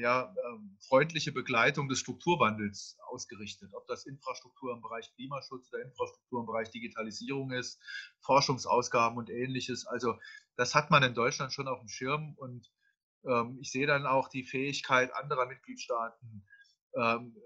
ja, äh, freundliche Begleitung des Strukturwandels ausgerichtet. Ob das Infrastruktur im Bereich Klimaschutz oder Infrastruktur im Bereich Digitalisierung ist, Forschungsausgaben und ähnliches. Also das hat man in Deutschland schon auf dem Schirm und ähm, ich sehe dann auch die Fähigkeit anderer Mitgliedstaaten, ähm,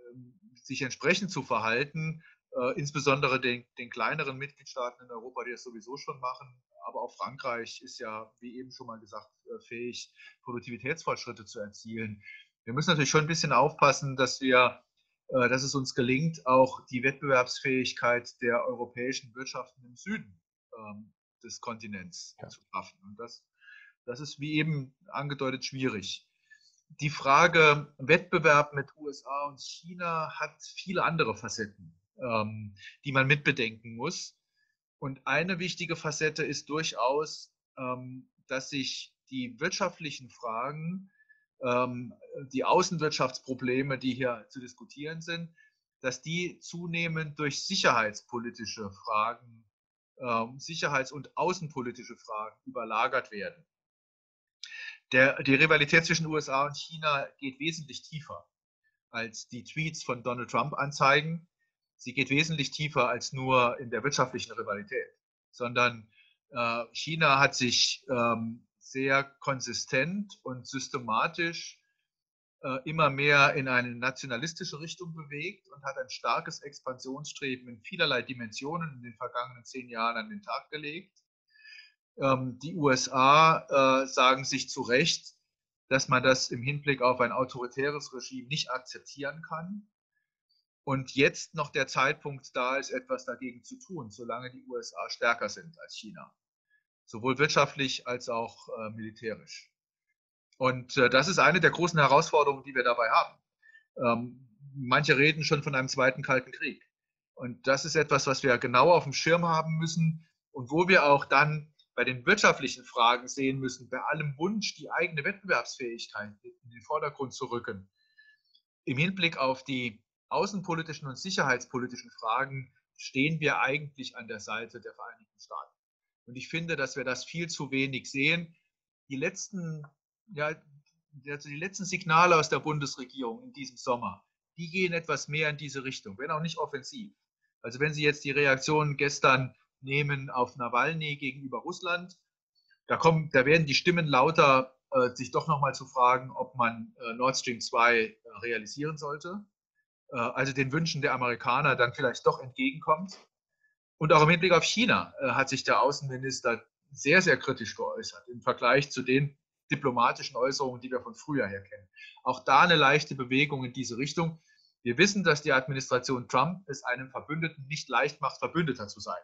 sich entsprechend zu verhalten, äh, insbesondere den, den kleineren Mitgliedstaaten in Europa, die es sowieso schon machen, aber auch Frankreich ist ja, wie eben schon mal gesagt, äh, fähig, Produktivitätsfortschritte zu erzielen. Wir müssen natürlich schon ein bisschen aufpassen, dass wir, äh, dass es uns gelingt, auch die Wettbewerbsfähigkeit der europäischen Wirtschaften im Süden ähm, des Kontinents ja. zu schaffen. Und das, das ist wie eben angedeutet schwierig. Die Frage Wettbewerb mit USA und China hat viele andere Facetten, ähm, die man mitbedenken muss. Und eine wichtige Facette ist durchaus, ähm, dass sich die wirtschaftlichen Fragen, ähm, die Außenwirtschaftsprobleme, die hier zu diskutieren sind, dass die zunehmend durch sicherheitspolitische Fragen, ähm, sicherheits- und außenpolitische Fragen überlagert werden. Der, die Rivalität zwischen USA und China geht wesentlich tiefer, als die Tweets von Donald Trump anzeigen sie geht wesentlich tiefer als nur in der wirtschaftlichen Rivalität, sondern äh, China hat sich ähm, sehr konsistent und systematisch äh, immer mehr in eine nationalistische Richtung bewegt und hat ein starkes Expansionsstreben in vielerlei Dimensionen in den vergangenen zehn Jahren an den Tag gelegt. Ähm, die USA äh, sagen sich zu Recht, dass man das im Hinblick auf ein autoritäres Regime nicht akzeptieren kann und jetzt noch der Zeitpunkt da ist, etwas dagegen zu tun, solange die USA stärker sind als China. Sowohl wirtschaftlich als auch äh, militärisch. Und äh, das ist eine der großen Herausforderungen, die wir dabei haben. Ähm, manche reden schon von einem zweiten Kalten Krieg. Und das ist etwas, was wir genau auf dem Schirm haben müssen und wo wir auch dann bei den wirtschaftlichen Fragen sehen müssen, bei allem Wunsch, die eigene Wettbewerbsfähigkeit in den Vordergrund zu rücken, im Hinblick auf die außenpolitischen und sicherheitspolitischen Fragen stehen wir eigentlich an der Seite der Vereinigten Staaten. Und ich finde, dass wir das viel zu wenig sehen. Die letzten, ja, also die letzten Signale aus der Bundesregierung in diesem Sommer, die gehen etwas mehr in diese Richtung, wenn auch nicht offensiv. Also wenn Sie jetzt die Reaktionen gestern nehmen auf Nawalny gegenüber Russland, da, kommen, da werden die Stimmen lauter, äh, sich doch nochmal zu fragen, ob man äh, Nord Stream 2 äh, realisieren sollte. Äh, also den Wünschen der Amerikaner dann vielleicht doch entgegenkommt. Und auch im Hinblick auf China äh, hat sich der Außenminister sehr, sehr kritisch geäußert im Vergleich zu den diplomatischen Äußerungen, die wir von früher her kennen. Auch da eine leichte Bewegung in diese Richtung. Wir wissen, dass die Administration Trump es einem Verbündeten nicht leicht macht, Verbündeter zu sein.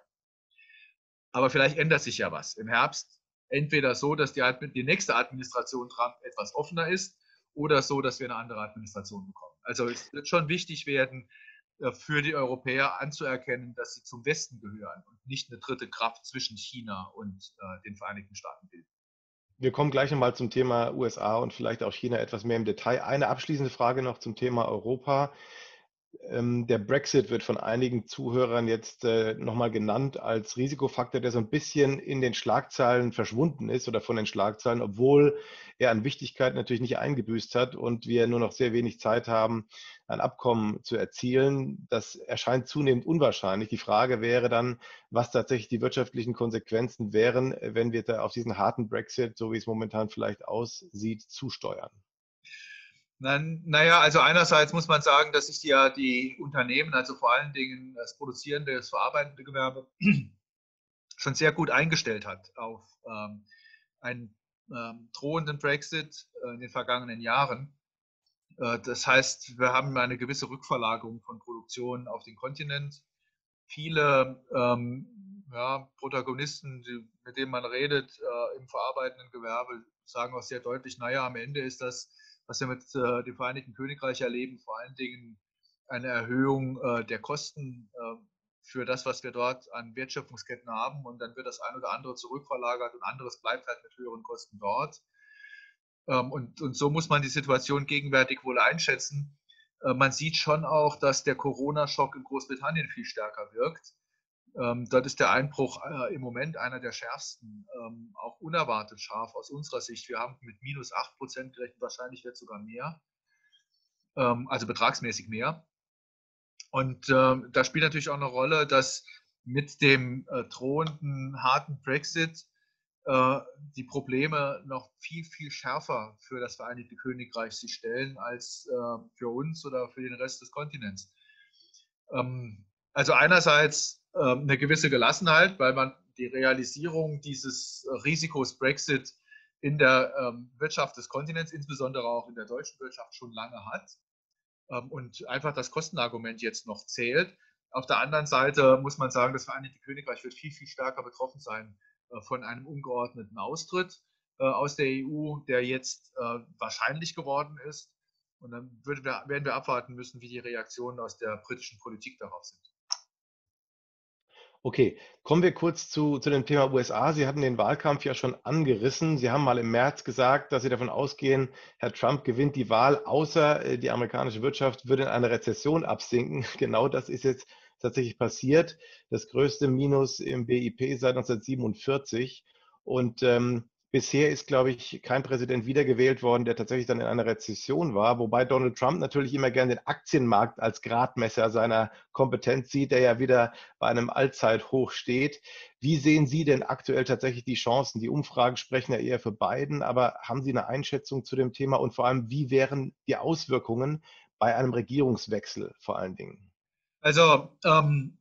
Aber vielleicht ändert sich ja was im Herbst. Entweder so, dass die, die nächste Administration Trump etwas offener ist oder so, dass wir eine andere Administration bekommen. Also es wird schon wichtig werden, äh, für die Europäer anzuerkennen, dass sie zum Westen gehören und nicht eine dritte Kraft zwischen China und äh, den Vereinigten Staaten bilden. Wir kommen gleich nochmal zum Thema USA und vielleicht auch China etwas mehr im Detail. Eine abschließende Frage noch zum Thema Europa. Ähm, der Brexit wird von einigen Zuhörern jetzt äh, nochmal genannt als Risikofaktor, der so ein bisschen in den Schlagzeilen verschwunden ist oder von den Schlagzeilen, obwohl er an Wichtigkeit natürlich nicht eingebüßt hat und wir nur noch sehr wenig Zeit haben, ein Abkommen zu erzielen. Das erscheint zunehmend unwahrscheinlich. Die Frage wäre dann, was tatsächlich die wirtschaftlichen Konsequenzen wären, wenn wir da auf diesen harten Brexit, so wie es momentan vielleicht aussieht, zusteuern. Naja, also einerseits muss man sagen, dass sich ja die Unternehmen, also vor allen Dingen das produzierende, das verarbeitende Gewerbe, schon sehr gut eingestellt hat auf ähm, einen ähm, drohenden Brexit äh, in den vergangenen Jahren. Äh, das heißt, wir haben eine gewisse Rückverlagerung von Produktion auf den Kontinent. Viele ähm, ja, Protagonisten, die, mit denen man redet äh, im verarbeitenden Gewerbe, sagen auch sehr deutlich, naja, am Ende ist das was wir mit äh, dem Vereinigten Königreich erleben, vor allen Dingen eine Erhöhung äh, der Kosten äh, für das, was wir dort an Wertschöpfungsketten haben. Und dann wird das ein oder andere zurückverlagert und anderes bleibt halt mit höheren Kosten dort. Ähm, und, und so muss man die Situation gegenwärtig wohl einschätzen. Äh, man sieht schon auch, dass der Corona-Schock in Großbritannien viel stärker wirkt. Ähm, dort ist der Einbruch äh, im Moment einer der schärfsten, ähm, auch unerwartet scharf aus unserer Sicht. Wir haben mit minus 8 Prozent gerechnet, wahrscheinlich wird sogar mehr, ähm, also betragsmäßig mehr. Und ähm, da spielt natürlich auch eine Rolle, dass mit dem äh, drohenden harten Brexit äh, die Probleme noch viel, viel schärfer für das Vereinigte Königreich sich stellen als äh, für uns oder für den Rest des Kontinents. Ähm, also einerseits eine gewisse Gelassenheit, weil man die Realisierung dieses Risikos Brexit in der ähm, Wirtschaft des Kontinents, insbesondere auch in der deutschen Wirtschaft, schon lange hat ähm, und einfach das Kostenargument jetzt noch zählt. Auf der anderen Seite muss man sagen, das Vereinigte Königreich wird viel, viel stärker betroffen sein äh, von einem ungeordneten Austritt äh, aus der EU, der jetzt äh, wahrscheinlich geworden ist. Und dann werden wir abwarten müssen, wie die Reaktionen aus der britischen Politik darauf sind. Okay, kommen wir kurz zu, zu dem Thema USA. Sie hatten den Wahlkampf ja schon angerissen. Sie haben mal im März gesagt, dass Sie davon ausgehen, Herr Trump gewinnt die Wahl, außer äh, die amerikanische Wirtschaft würde in eine Rezession absinken. Genau das ist jetzt tatsächlich passiert. Das größte Minus im BIP seit 1947. Und ähm, Bisher ist, glaube ich, kein Präsident wiedergewählt worden, der tatsächlich dann in einer Rezession war, wobei Donald Trump natürlich immer gerne den Aktienmarkt als Gradmesser seiner Kompetenz sieht, der ja wieder bei einem Allzeithoch steht. Wie sehen Sie denn aktuell tatsächlich die Chancen? Die Umfragen sprechen ja eher für Biden, aber haben Sie eine Einschätzung zu dem Thema und vor allem, wie wären die Auswirkungen bei einem Regierungswechsel vor allen Dingen? Also ähm,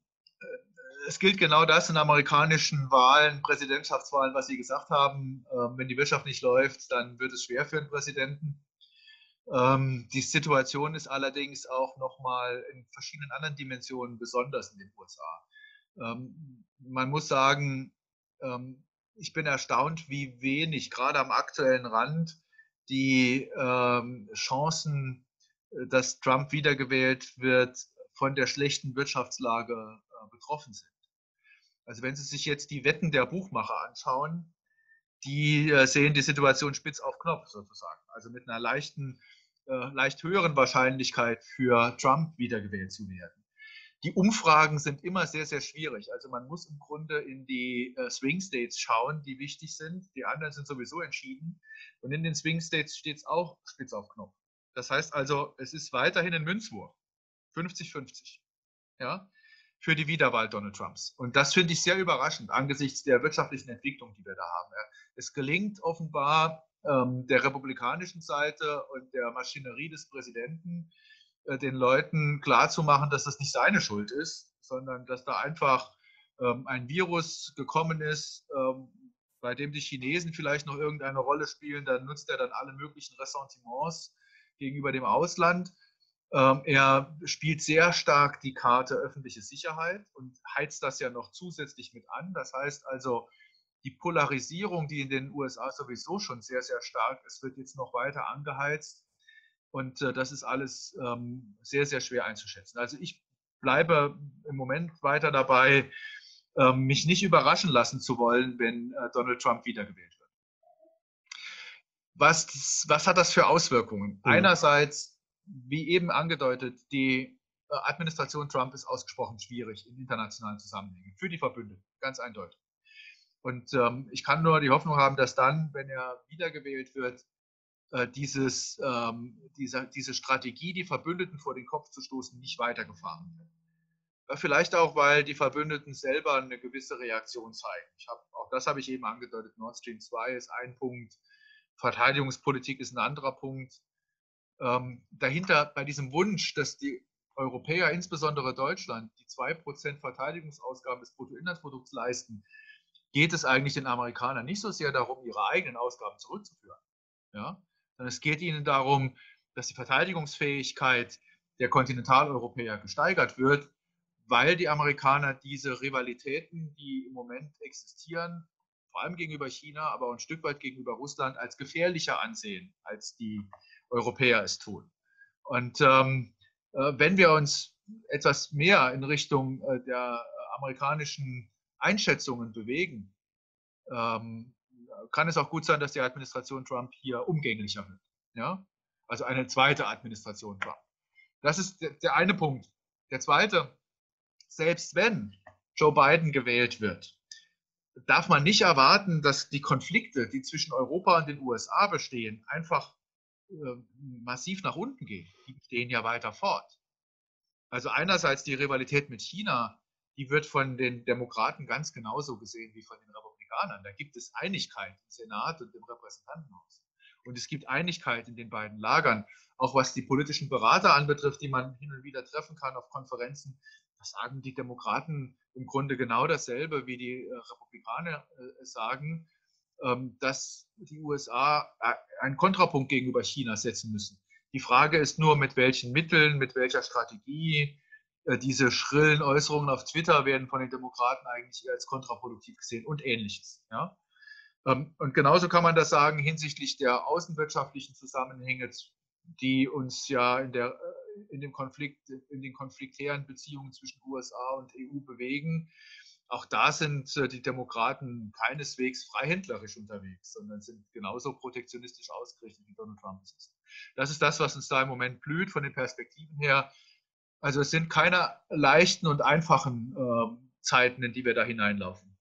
es gilt genau das in amerikanischen Wahlen, Präsidentschaftswahlen, was Sie gesagt haben. Ähm, wenn die Wirtschaft nicht läuft, dann wird es schwer für einen Präsidenten. Ähm, die Situation ist allerdings auch nochmal in verschiedenen anderen Dimensionen besonders in den USA. Ähm, man muss sagen, ich bin erstaunt, wie wenig gerade am aktuellen Rand die Chancen, äh, dass Trump wiedergewählt wird, von der schlechten Wirtschaftslage äh, betroffen sind. Also wenn Sie sich jetzt die Wetten der Buchmacher anschauen, die äh, sehen die Situation spitz auf Knopf sozusagen. Also mit einer leichten, äh, leicht höheren Wahrscheinlichkeit für Trump wiedergewählt zu werden. Die Umfragen sind immer sehr, sehr schwierig. Also man muss im Grunde in die äh, Swing States schauen, die wichtig sind. Die anderen sind sowieso entschieden. Und in den Swing States steht es auch spitz auf Knopf. Das heißt also, es ist weiterhin ein Münzwurf. 50-50. Ja? Für die Wiederwahl Donald Trumps. Und das finde ich sehr überraschend angesichts der wirtschaftlichen Entwicklung, die wir da haben. Es gelingt offenbar ähm, der republikanischen Seite und der Maschinerie des Präsidenten, äh, den Leuten klarzumachen, dass das nicht seine Schuld ist, sondern dass da einfach ähm, ein Virus gekommen ist, ähm, bei dem die Chinesen vielleicht noch irgendeine Rolle spielen. Dann nutzt er dann alle möglichen Ressentiments gegenüber dem Ausland er spielt sehr stark die Karte öffentliche Sicherheit und heizt das ja noch zusätzlich mit an. Das heißt also, die Polarisierung, die in den USA sowieso schon sehr, sehr stark ist, wird jetzt noch weiter angeheizt. Und äh, das ist alles ähm, sehr, sehr schwer einzuschätzen. Also ich bleibe im Moment weiter dabei, ähm, mich nicht überraschen lassen zu wollen, wenn äh, Donald Trump wiedergewählt wird. Was, was hat das für Auswirkungen? Mhm. Einerseits wie eben angedeutet, die äh, Administration Trump ist ausgesprochen schwierig in internationalen Zusammenhängen für die Verbündeten, ganz eindeutig. Und ähm, ich kann nur die Hoffnung haben, dass dann, wenn er wiedergewählt wird, äh, dieses, ähm, diese, diese Strategie, die Verbündeten vor den Kopf zu stoßen, nicht weitergefahren wird. Vielleicht auch, weil die Verbündeten selber eine gewisse Reaktion zeigen. Hab, auch das habe ich eben angedeutet. Nord Stream 2 ist ein Punkt, Verteidigungspolitik ist ein anderer Punkt. Ähm, dahinter bei diesem Wunsch, dass die Europäer, insbesondere Deutschland, die 2% Verteidigungsausgaben des Bruttoinlandsprodukts leisten, geht es eigentlich den Amerikanern nicht so sehr darum, ihre eigenen Ausgaben zurückzuführen, ja? sondern es geht ihnen darum, dass die Verteidigungsfähigkeit der Kontinentaleuropäer gesteigert wird, weil die Amerikaner diese Rivalitäten, die im Moment existieren, vor allem gegenüber China, aber auch ein Stück weit gegenüber Russland, als gefährlicher ansehen, als die Europäer es tun. Und ähm, äh, wenn wir uns etwas mehr in Richtung äh, der amerikanischen Einschätzungen bewegen, ähm, kann es auch gut sein, dass die Administration Trump hier umgänglicher wird. Ja? Also eine zweite Administration Trump. Das ist der eine Punkt. Der zweite, selbst wenn Joe Biden gewählt wird, darf man nicht erwarten, dass die Konflikte, die zwischen Europa und den USA bestehen, einfach äh, massiv nach unten gehen. Die stehen ja weiter fort. Also einerseits die Rivalität mit China, die wird von den Demokraten ganz genauso gesehen wie von den Republikanern. Da gibt es Einigkeit im Senat und im Repräsentantenhaus. Und es gibt Einigkeit in den beiden Lagern, auch was die politischen Berater anbetrifft, die man hin und wieder treffen kann auf Konferenzen. Da sagen die Demokraten im Grunde genau dasselbe, wie die äh, Republikaner äh, sagen, ähm, dass die USA äh, einen Kontrapunkt gegenüber China setzen müssen. Die Frage ist nur, mit welchen Mitteln, mit welcher Strategie. Diese schrillen Äußerungen auf Twitter werden von den Demokraten eigentlich als kontraproduktiv gesehen und ähnliches. Ja? Ähm, und genauso kann man das sagen hinsichtlich der außenwirtschaftlichen Zusammenhänge, die uns ja in, der, in, dem Konflikt, in den konfliktären Beziehungen zwischen USA und EU bewegen. Auch da sind äh, die Demokraten keineswegs freihändlerisch unterwegs, sondern sind genauso protektionistisch ausgerichtet, wie Donald Trump es ist. Das ist das, was uns da im Moment blüht von den Perspektiven her. Also es sind keine leichten und einfachen äh, Zeiten, in die wir da hineinlaufen.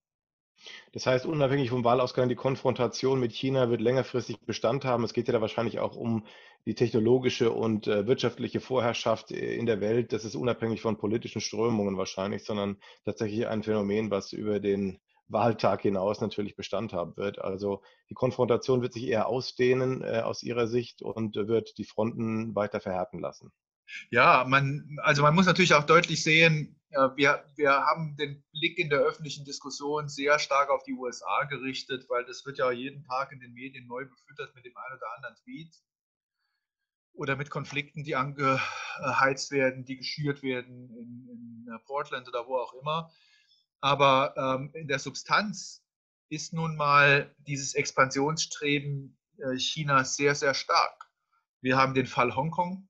Das heißt, unabhängig vom Wahlausgang, die Konfrontation mit China wird längerfristig Bestand haben. Es geht ja da wahrscheinlich auch um die technologische und äh, wirtschaftliche Vorherrschaft äh, in der Welt. Das ist unabhängig von politischen Strömungen wahrscheinlich, sondern tatsächlich ein Phänomen, was über den Wahltag hinaus natürlich Bestand haben wird. Also die Konfrontation wird sich eher ausdehnen äh, aus Ihrer Sicht und wird die Fronten weiter verhärten lassen. Ja, man, also man muss natürlich auch deutlich sehen, wir, wir haben den Blick in der öffentlichen Diskussion sehr stark auf die USA gerichtet, weil das wird ja jeden Tag in den Medien neu befüttert mit dem einen oder anderen Tweet oder mit Konflikten, die angeheizt werden, die geschürt werden in, in äh, Portland oder wo auch immer. Aber ähm, in der Substanz ist nun mal dieses Expansionsstreben äh, Chinas sehr, sehr stark. Wir haben den Fall Hongkong.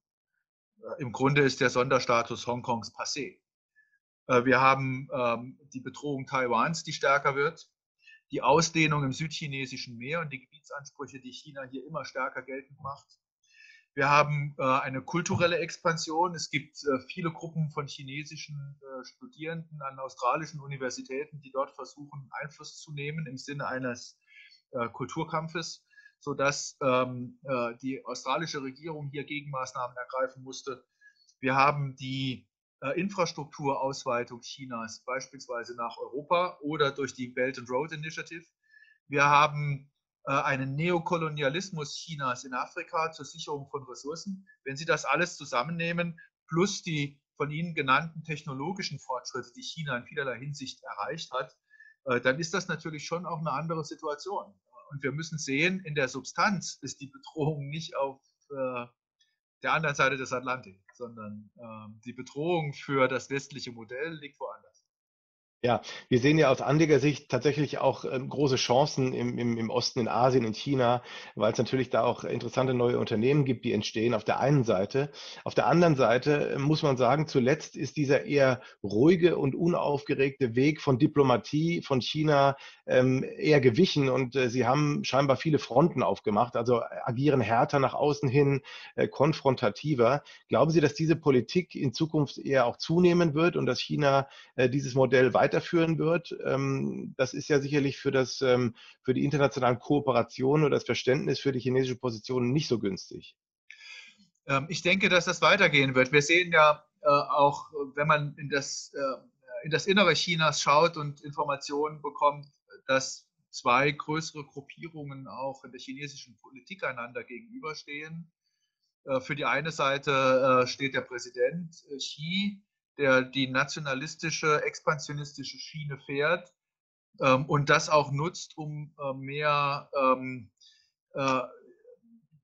Äh, Im Grunde ist der Sonderstatus Hongkongs passé. Äh, wir haben ähm, die Bedrohung Taiwans, die stärker wird, die Ausdehnung im südchinesischen Meer und die Gebietsansprüche, die China hier immer stärker geltend macht. Wir haben äh, eine kulturelle Expansion. Es gibt viele Gruppen von chinesischen Studierenden an australischen Universitäten, die dort versuchen, Einfluss zu nehmen im Sinne eines Kulturkampfes, sodass ähm, die australische Regierung hier Gegenmaßnahmen ergreifen musste. Wir haben die äh, Infrastrukturausweitung Chinas, beispielsweise nach Europa oder durch die Belt and Road Initiative. Wir haben äh, einen Neokolonialismus Chinas in Afrika zur Sicherung von Ressourcen. Wenn Sie das alles zusammennehmen, plus die von Ihnen genannten technologischen Fortschritte, die China in vielerlei Hinsicht erreicht hat, äh, dann ist das natürlich schon auch eine andere Situation. Und wir müssen sehen, in der Substanz ist die Bedrohung nicht auf der anderen Seite des Atlantik, sondern ähm, die Bedrohung für das westliche Modell liegt woanders. Ja, wir sehen ja aus Anlegersicht tatsächlich auch ähm, große Chancen im, im, im Osten, in Asien, in China, weil es natürlich da auch interessante neue Unternehmen gibt, die entstehen auf der einen Seite. Auf der anderen Seite äh, muss man sagen, zuletzt ist dieser eher ruhige und unaufgeregte Weg von Diplomatie von China ähm, eher gewichen und äh, sie haben scheinbar viele Fronten aufgemacht, also äh, agieren härter nach außen hin, äh, konfrontativer. Glauben Sie, dass diese Politik in Zukunft eher auch zunehmen wird und dass China äh, dieses Modell weiter weiterführen wird. Ähm, das ist ja sicherlich für, das, ähm, für die internationalen Kooperationen oder das Verständnis für die chinesische Position nicht so günstig. Ähm, ich denke, dass das weitergehen wird. Wir sehen ja äh, auch, wenn man in das, äh, in das Innere Chinas schaut und Informationen bekommt, dass zwei größere Gruppierungen auch in der chinesischen Politik einander gegenüberstehen. Äh, für die eine Seite steht der Präsident Xi, der die nationalistische, expansionistische Schiene fährt ähm, und das auch nutzt, um mehr, ähm,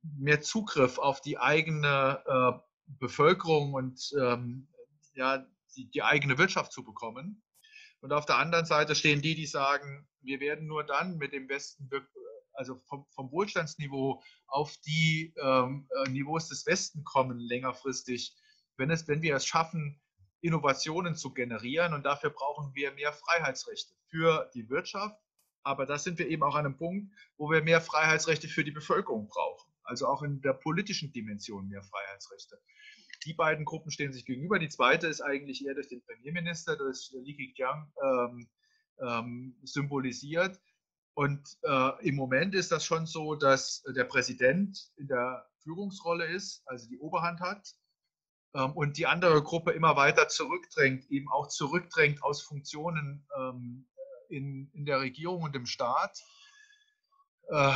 mehr Zugriff auf die eigene Bevölkerung und ähm, ja, die, die eigene Wirtschaft zu bekommen. Und auf der anderen Seite stehen die, die sagen, wir werden nur dann mit dem Westen also vom, vom Wohlstandsniveau auf die ähm, äh, Niveaus des Westen kommen längerfristig, wenn, es, wenn wir es schaffen, Innovationen zu generieren. Und dafür brauchen wir mehr Freiheitsrechte für die Wirtschaft. Aber da sind wir eben auch an einem Punkt, wo wir mehr Freiheitsrechte für die Bevölkerung brauchen. Also auch in der politischen Dimension mehr Freiheitsrechte. Die beiden Gruppen stehen sich gegenüber. Die zweite ist eigentlich eher durch den Premierminister, durch Li Keqiang, ähm, ähm, symbolisiert. Und äh, im Moment ist das schon so, dass der Präsident in der Führungsrolle ist, also die Oberhand hat, ähm, und die andere Gruppe immer weiter zurückdrängt, eben auch zurückdrängt aus Funktionen ähm, in, in der Regierung und im Staat. Äh,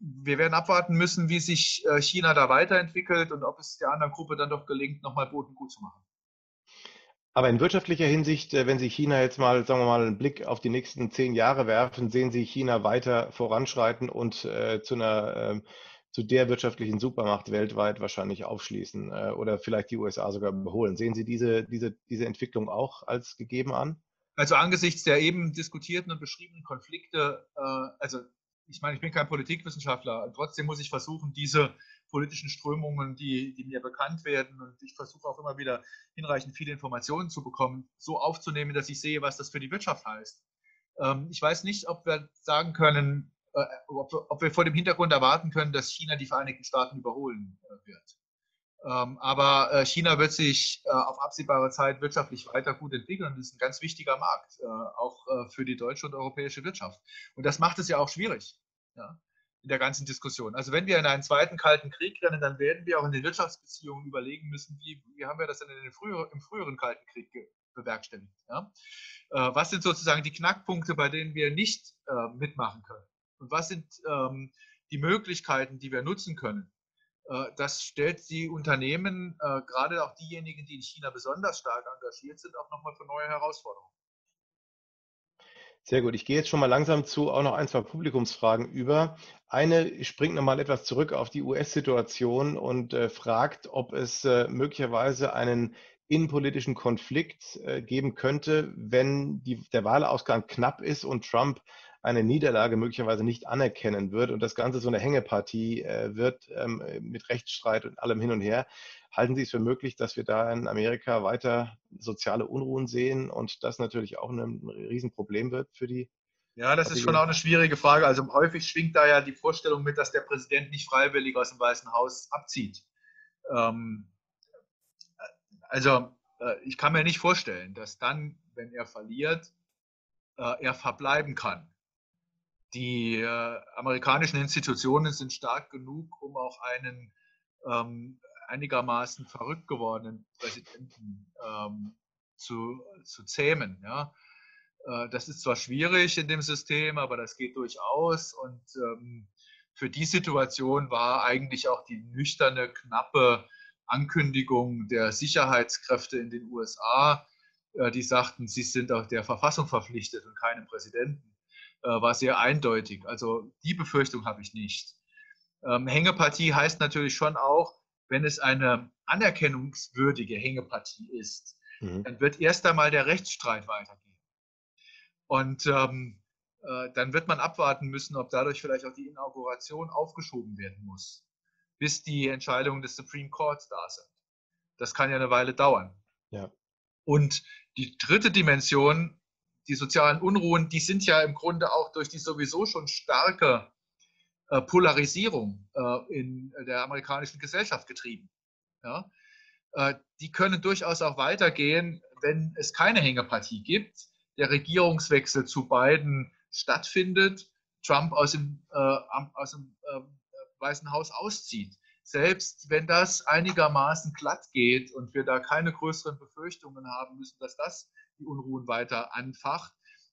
wir werden abwarten müssen, wie sich äh, China da weiterentwickelt und ob es der anderen Gruppe dann doch gelingt, nochmal Boden gut zu machen. Aber in wirtschaftlicher Hinsicht, äh, wenn Sie China jetzt mal, sagen wir mal, einen Blick auf die nächsten zehn Jahre werfen, sehen Sie China weiter voranschreiten und äh, zu einer äh, zu der wirtschaftlichen Supermacht weltweit wahrscheinlich aufschließen äh, oder vielleicht die USA sogar überholen. Sehen Sie diese, diese, diese Entwicklung auch als gegeben an? Also angesichts der eben diskutierten und beschriebenen Konflikte, äh, also ich meine, ich bin kein Politikwissenschaftler, trotzdem muss ich versuchen, diese politischen Strömungen, die, die mir bekannt werden. Und ich versuche auch immer wieder hinreichend viele Informationen zu bekommen, so aufzunehmen, dass ich sehe, was das für die Wirtschaft heißt. Ähm, ich weiß nicht, ob wir sagen können, ob, ob, wir vor dem Hintergrund erwarten können, dass China die Vereinigten Staaten überholen äh, wird. Ähm, aber äh, China wird sich äh, auf absehbare Zeit wirtschaftlich weiter gut entwickeln und ist ein ganz wichtiger Markt, äh, auch äh, für die deutsche und europäische Wirtschaft. Und das macht es ja auch schwierig. In der ganzen Diskussion. Also wenn wir in einen zweiten Kalten Krieg rennen, dann werden wir auch in den Wirtschaftsbeziehungen überlegen müssen, wie, wie haben wir das denn früher, im früheren Kalten Krieg bewerkstelligt. Ja? Äh, was sind sozusagen die Knackpunkte, bei denen wir nicht äh, mitmachen können? Und was sind ähm, die Möglichkeiten, die wir nutzen können? Äh, das stellt die Unternehmen, äh, gerade auch diejenigen, die in China besonders stark engagiert sind, auch nochmal für neue Herausforderungen. Sehr gut. Ich gehe jetzt schon mal langsam zu auch noch ein, zwei Publikumsfragen über. Eine springt nochmal etwas zurück auf die US-Situation und äh, fragt, ob es äh, möglicherweise einen innenpolitischen Konflikt äh, geben könnte, wenn die, der Wahlausgang knapp ist und Trump eine Niederlage möglicherweise nicht anerkennen wird und das Ganze so eine Hängepartie äh, wird ähm, mit Rechtsstreit und allem hin und her. Halten Sie es für möglich, dass wir da in Amerika weiter soziale Unruhen sehen und das natürlich auch ein Riesenproblem wird für die? Ja, das ist schon auch eine schwierige Frage. Also häufig schwingt da ja die Vorstellung mit, dass der Präsident nicht freiwillig aus dem Weißen Haus abzieht. Ähm, also äh, ich kann mir nicht vorstellen, dass dann, wenn er verliert, äh, er verbleiben kann. Die äh, amerikanischen Institutionen sind stark genug, um auch einen ähm, einigermaßen verrückt gewordenen Präsidenten ähm, zu, zu zähmen. Ja. Äh, das ist zwar schwierig in dem System, aber das geht durchaus. Und ähm, für die Situation war eigentlich auch die nüchterne, knappe Ankündigung der Sicherheitskräfte in den USA, äh, die sagten, sie sind auch der Verfassung verpflichtet und keinem Präsidenten, äh, war sehr eindeutig. Also die Befürchtung habe ich nicht. Ähm, Hängepartie heißt natürlich schon auch, wenn es eine anerkennungswürdige Hängepartie ist, mhm. dann wird erst einmal der Rechtsstreit weitergehen. Und ähm, äh, dann wird man abwarten müssen, ob dadurch vielleicht auch die Inauguration aufgeschoben werden muss, bis die Entscheidungen des Supreme Courts da sind. Das kann ja eine Weile dauern. Ja. Und die dritte Dimension, die sozialen Unruhen, die sind ja im Grunde auch durch die sowieso schon starke äh, Polarisierung äh, in der amerikanischen Gesellschaft getrieben. Ja? Äh, die können durchaus auch weitergehen, wenn es keine Hängepartie gibt, der Regierungswechsel zu beiden stattfindet, Trump aus dem, aus dem Weißen Haus auszieht. Selbst wenn das einigermaßen glatt geht und wir da keine größeren Befürchtungen haben müssen, dass das die Unruhen weiter anfacht,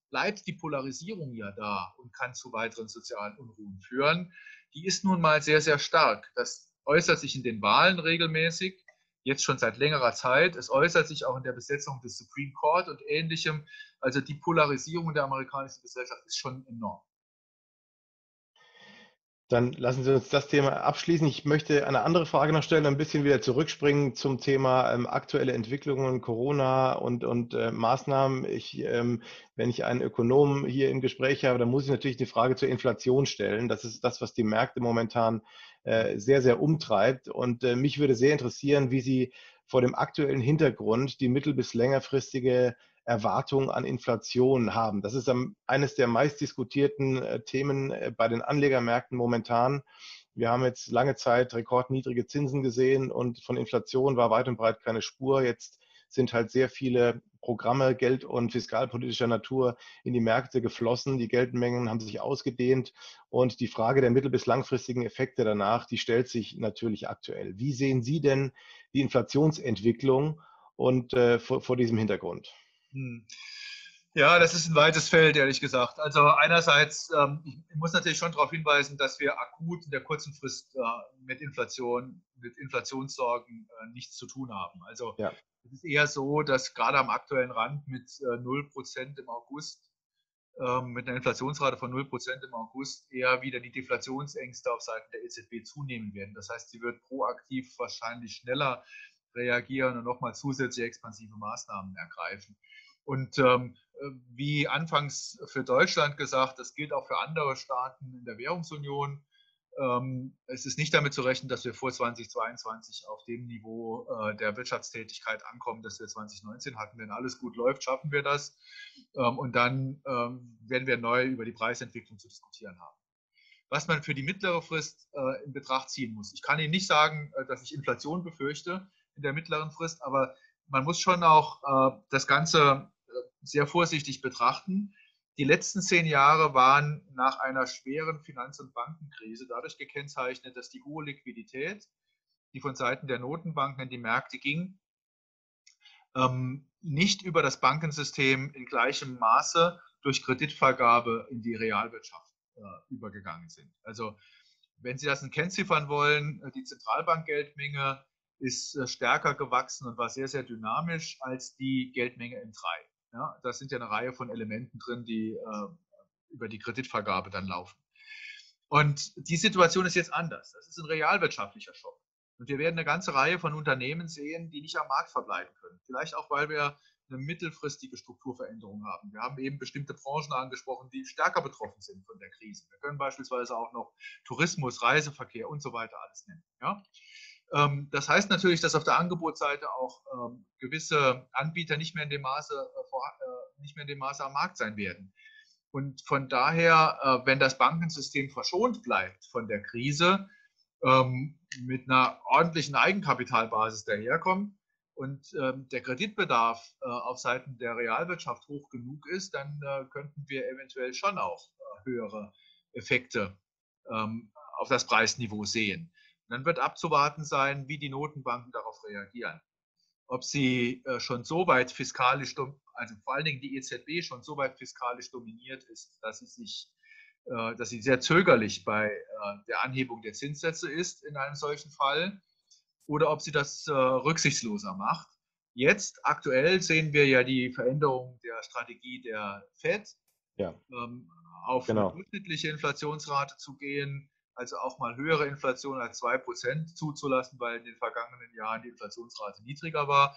bleibt die Polarisierung ja da und kann zu weiteren sozialen Unruhen führen. Die ist nun mal sehr, sehr stark. Das äußert sich in den Wahlen regelmäßig, jetzt schon seit längerer Zeit. Es äußert sich auch in der Besetzung des Supreme Court und ähnlichem. Also die Polarisierung der amerikanischen Gesellschaft ist schon enorm. Dann lassen Sie uns das Thema abschließen. Ich möchte eine andere Frage noch stellen, ein bisschen wieder zurückspringen zum Thema ähm, aktuelle Entwicklungen, Corona und, und äh, Maßnahmen. Ich, ähm, wenn ich einen Ökonomen hier im Gespräch habe, dann muss ich natürlich die Frage zur Inflation stellen. Das ist das, was die Märkte momentan äh, sehr, sehr umtreibt. Und äh, mich würde sehr interessieren, wie Sie vor dem aktuellen Hintergrund die mittel- bis längerfristige Erwartung an Inflation haben. Das ist eines der meistdiskutierten äh, Themen äh, bei den Anlegermärkten momentan. Wir haben jetzt lange Zeit rekordniedrige Zinsen gesehen und von Inflation war weit und breit keine Spur. Jetzt sind halt sehr viele Programme geld- und fiskalpolitischer Natur in die Märkte geflossen. Die Geldmengen haben sich ausgedehnt und die Frage der mittel- bis langfristigen Effekte danach, die stellt sich natürlich aktuell. Wie sehen Sie denn die Inflationsentwicklung und äh, vor, vor diesem Hintergrund? Hm. Ja, das ist ein weites Feld, ehrlich gesagt. Also einerseits, ähm, ich muss natürlich schon darauf hinweisen, dass wir akut in der kurzen Frist äh, mit Inflation, mit Inflationssorgen äh, nichts zu tun haben. Also ja. es ist eher so, dass gerade am aktuellen Rand mit äh, 0% im August, ähm, mit einer Inflationsrate von 0% im August, eher wieder die Deflationsängste auf Seiten der EZB zunehmen werden. Das heißt, sie wird proaktiv wahrscheinlich schneller reagieren und nochmal zusätzliche expansive Maßnahmen ergreifen. Und ähm, wie anfangs für Deutschland gesagt, das gilt auch für andere Staaten in der Währungsunion. Ähm, es ist nicht damit zu rechnen, dass wir vor 2022 auf dem Niveau äh, der Wirtschaftstätigkeit ankommen, das wir 2019 hatten. Wenn alles gut läuft, schaffen wir das. Ähm, und dann ähm, werden wir neu über die Preisentwicklung zu diskutieren haben. Was man für die mittlere Frist äh, in Betracht ziehen muss. Ich kann Ihnen nicht sagen, äh, dass ich Inflation befürchte in der mittleren Frist, aber man muss schon auch äh, das Ganze sehr vorsichtig betrachten. Die letzten zehn Jahre waren nach einer schweren Finanz- und Bankenkrise dadurch gekennzeichnet, dass die hohe Liquidität, die von Seiten der Notenbanken in die Märkte ging, ähm, nicht über das Bankensystem in gleichem Maße durch Kreditvergabe in die Realwirtschaft äh, übergegangen sind. Also wenn Sie das kennziffern wollen, die Zentralbankgeldmenge ist äh, stärker gewachsen und war sehr, sehr dynamisch als die Geldmenge im 3. Ja, da sind ja eine Reihe von Elementen drin, die äh, über die Kreditvergabe dann laufen. Und die Situation ist jetzt anders. Das ist ein realwirtschaftlicher Schock. Und wir werden eine ganze Reihe von Unternehmen sehen, die nicht am Markt verbleiben können. Vielleicht auch, weil wir eine mittelfristige Strukturveränderung haben. Wir haben eben bestimmte Branchen angesprochen, die stärker betroffen sind von der Krise. Wir können beispielsweise auch noch Tourismus, Reiseverkehr und so weiter alles nennen. Ja? Ähm, das heißt natürlich, dass auf der Angebotsseite auch ähm, gewisse Anbieter nicht mehr in dem Maße, äh, äh, nicht mehr in dem Maße am Markt sein werden. Und von daher, äh, wenn das Bankensystem verschont bleibt von der Krise, ähm, mit einer ordentlichen Eigenkapitalbasis daherkommt und der Kreditbedarf auf Seiten der Realwirtschaft hoch genug ist, dann könnten wir eventuell schon auch höhere Effekte auf das Preisniveau sehen. Dann wird abzuwarten sein, wie die Notenbanken darauf reagieren. Ob sie äh, schon so weit fiskalisch, also vor allen Dingen die EZB schon so weit fiskalisch dominiert ist, dass sie sich, äh, dass sie sehr zögerlich bei äh, der Anhebung der Zinssätze ist in einem solchen Fall, oder ob sie das rücksichtsloser macht. Jetzt aktuell sehen wir ja die Veränderung der Strategie der Fed, ja. Ähm, auf genau. eine durchschnittliche Inflationsrate zu gehen also auch mal höhere Inflation als 2% zuzulassen, weil in den vergangenen Jahren die Inflationsrate niedriger war.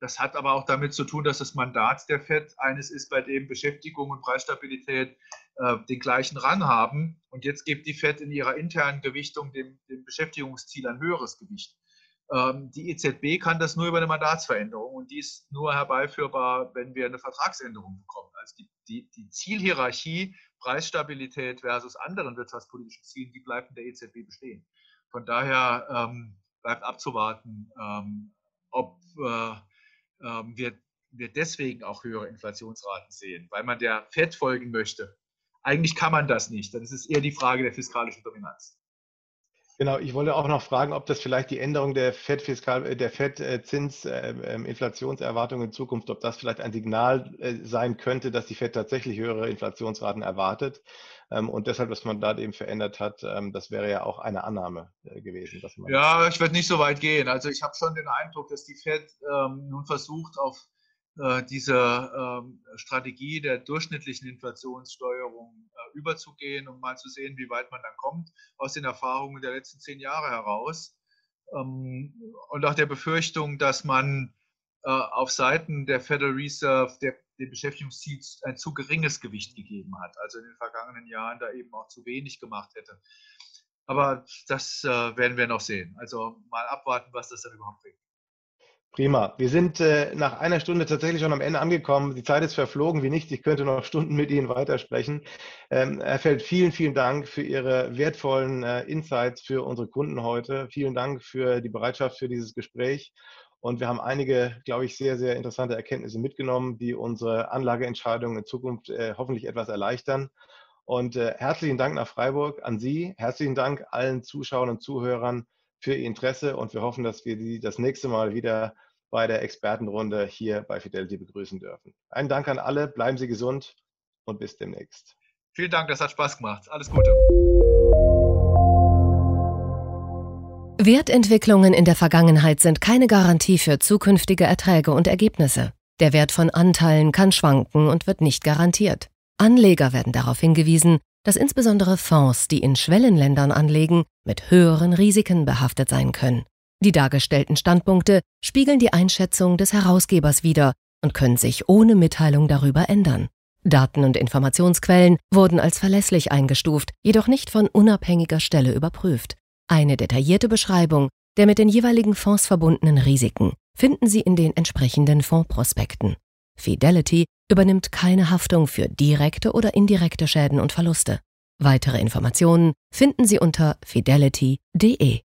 Das hat aber auch damit zu tun, dass das Mandat der FED eines ist, bei dem Beschäftigung und Preisstabilität äh, den gleichen Rang haben. Und jetzt gibt die FED in ihrer internen Gewichtung dem, dem Beschäftigungsziel ein höheres Gewicht. Ähm, die EZB kann das nur über eine Mandatsveränderung und die ist nur herbeiführbar, wenn wir eine Vertragsänderung bekommen. Also die, die, die Zielhierarchie Preisstabilität versus anderen wirtschaftspolitischen Zielen, die bleibt in der EZB bestehen. Von daher ähm, bleibt abzuwarten, ähm, ob äh, äh, wir, wir deswegen auch höhere Inflationsraten sehen, weil man der FED folgen möchte. Eigentlich kann man das nicht. Das ist eher die Frage der fiskalischen Dominanz. Genau, ich wollte auch noch fragen, ob das vielleicht die Änderung der FED-Fiskal, äh, der FED-Zins-Inflationserwartung in Zukunft, ob das vielleicht ein Signal sein könnte, dass die FED tatsächlich höhere Inflationsraten erwartet ähm, und deshalb, was man da eben verändert hat, ähm, das wäre ja auch eine Annahme gewesen. ja, ich werde nicht so weit gehen. Also ich habe schon den Eindruck, dass die FED ähm, nun versucht, auf äh, diese ähm, Strategie der durchschnittlichen Inflationssteuerung äh, überzugehen, um mal zu sehen, wie weit man dann kommt aus den Erfahrungen der letzten zehn Jahre heraus. Ähm, und auch der Befürchtung, dass man äh, auf Seiten der Federal Reserve der, dem Beschäftigungsziel ein zu geringes Gewicht gegeben hat, also in den vergangenen Jahren da eben auch zu wenig gemacht hätte. Aber das werden wir noch sehen. Also mal abwarten, was das dann überhaupt bringt. Prima. Wir sind äh, nach einer Stunde tatsächlich schon am Ende angekommen. Die Zeit ist verflogen wie nichts. Ich könnte noch Stunden mit Ihnen weitersprechen. Ähm, Herr Feld, vielen, vielen Dank für Ihre wertvollen äh, Insights für unsere Kunden heute. Vielen Dank für die Bereitschaft für dieses Gespräch. Und wir haben einige, glaube ich, sehr, sehr interessante Erkenntnisse mitgenommen, die unsere Anlageentscheidungen in Zukunft äh, hoffentlich etwas erleichtern. Und äh, herzlichen Dank nach Freiburg an Sie. Herzlichen Dank allen Zuschauern und Zuhörern für Ihr Interesse und wir hoffen, dass wir Sie das nächste Mal wieder bei der Expertenrunde hier bei Fidelity begrüßen dürfen. Einen Dank an alle, bleiben Sie gesund und bis demnächst. Vielen Dank, das hat Spaß gemacht. Alles Gute. Wertentwicklungen in der Vergangenheit sind keine Garantie für zukünftige Erträge und Ergebnisse. Der Wert von Anteilen kann schwanken und wird nicht garantiert. Anleger werden darauf hingewiesen, dass insbesondere Fonds, die in Schwellenländern anlegen, mit höheren Risiken behaftet sein können. Die dargestellten Standpunkte spiegeln die Einschätzung des Herausgebers wider und können sich ohne Mitteilung darüber ändern. Daten und Informationsquellen wurden als verlässlich eingestuft, jedoch nicht von unabhängiger Stelle überprüft. Eine detaillierte Beschreibung der mit den jeweiligen Fonds verbundenen Risiken finden Sie in den entsprechenden Fondsprospekten. Fidelity übernimmt keine Haftung für direkte oder indirekte Schäden und Verluste. Weitere Informationen finden Sie unter fidelity.de.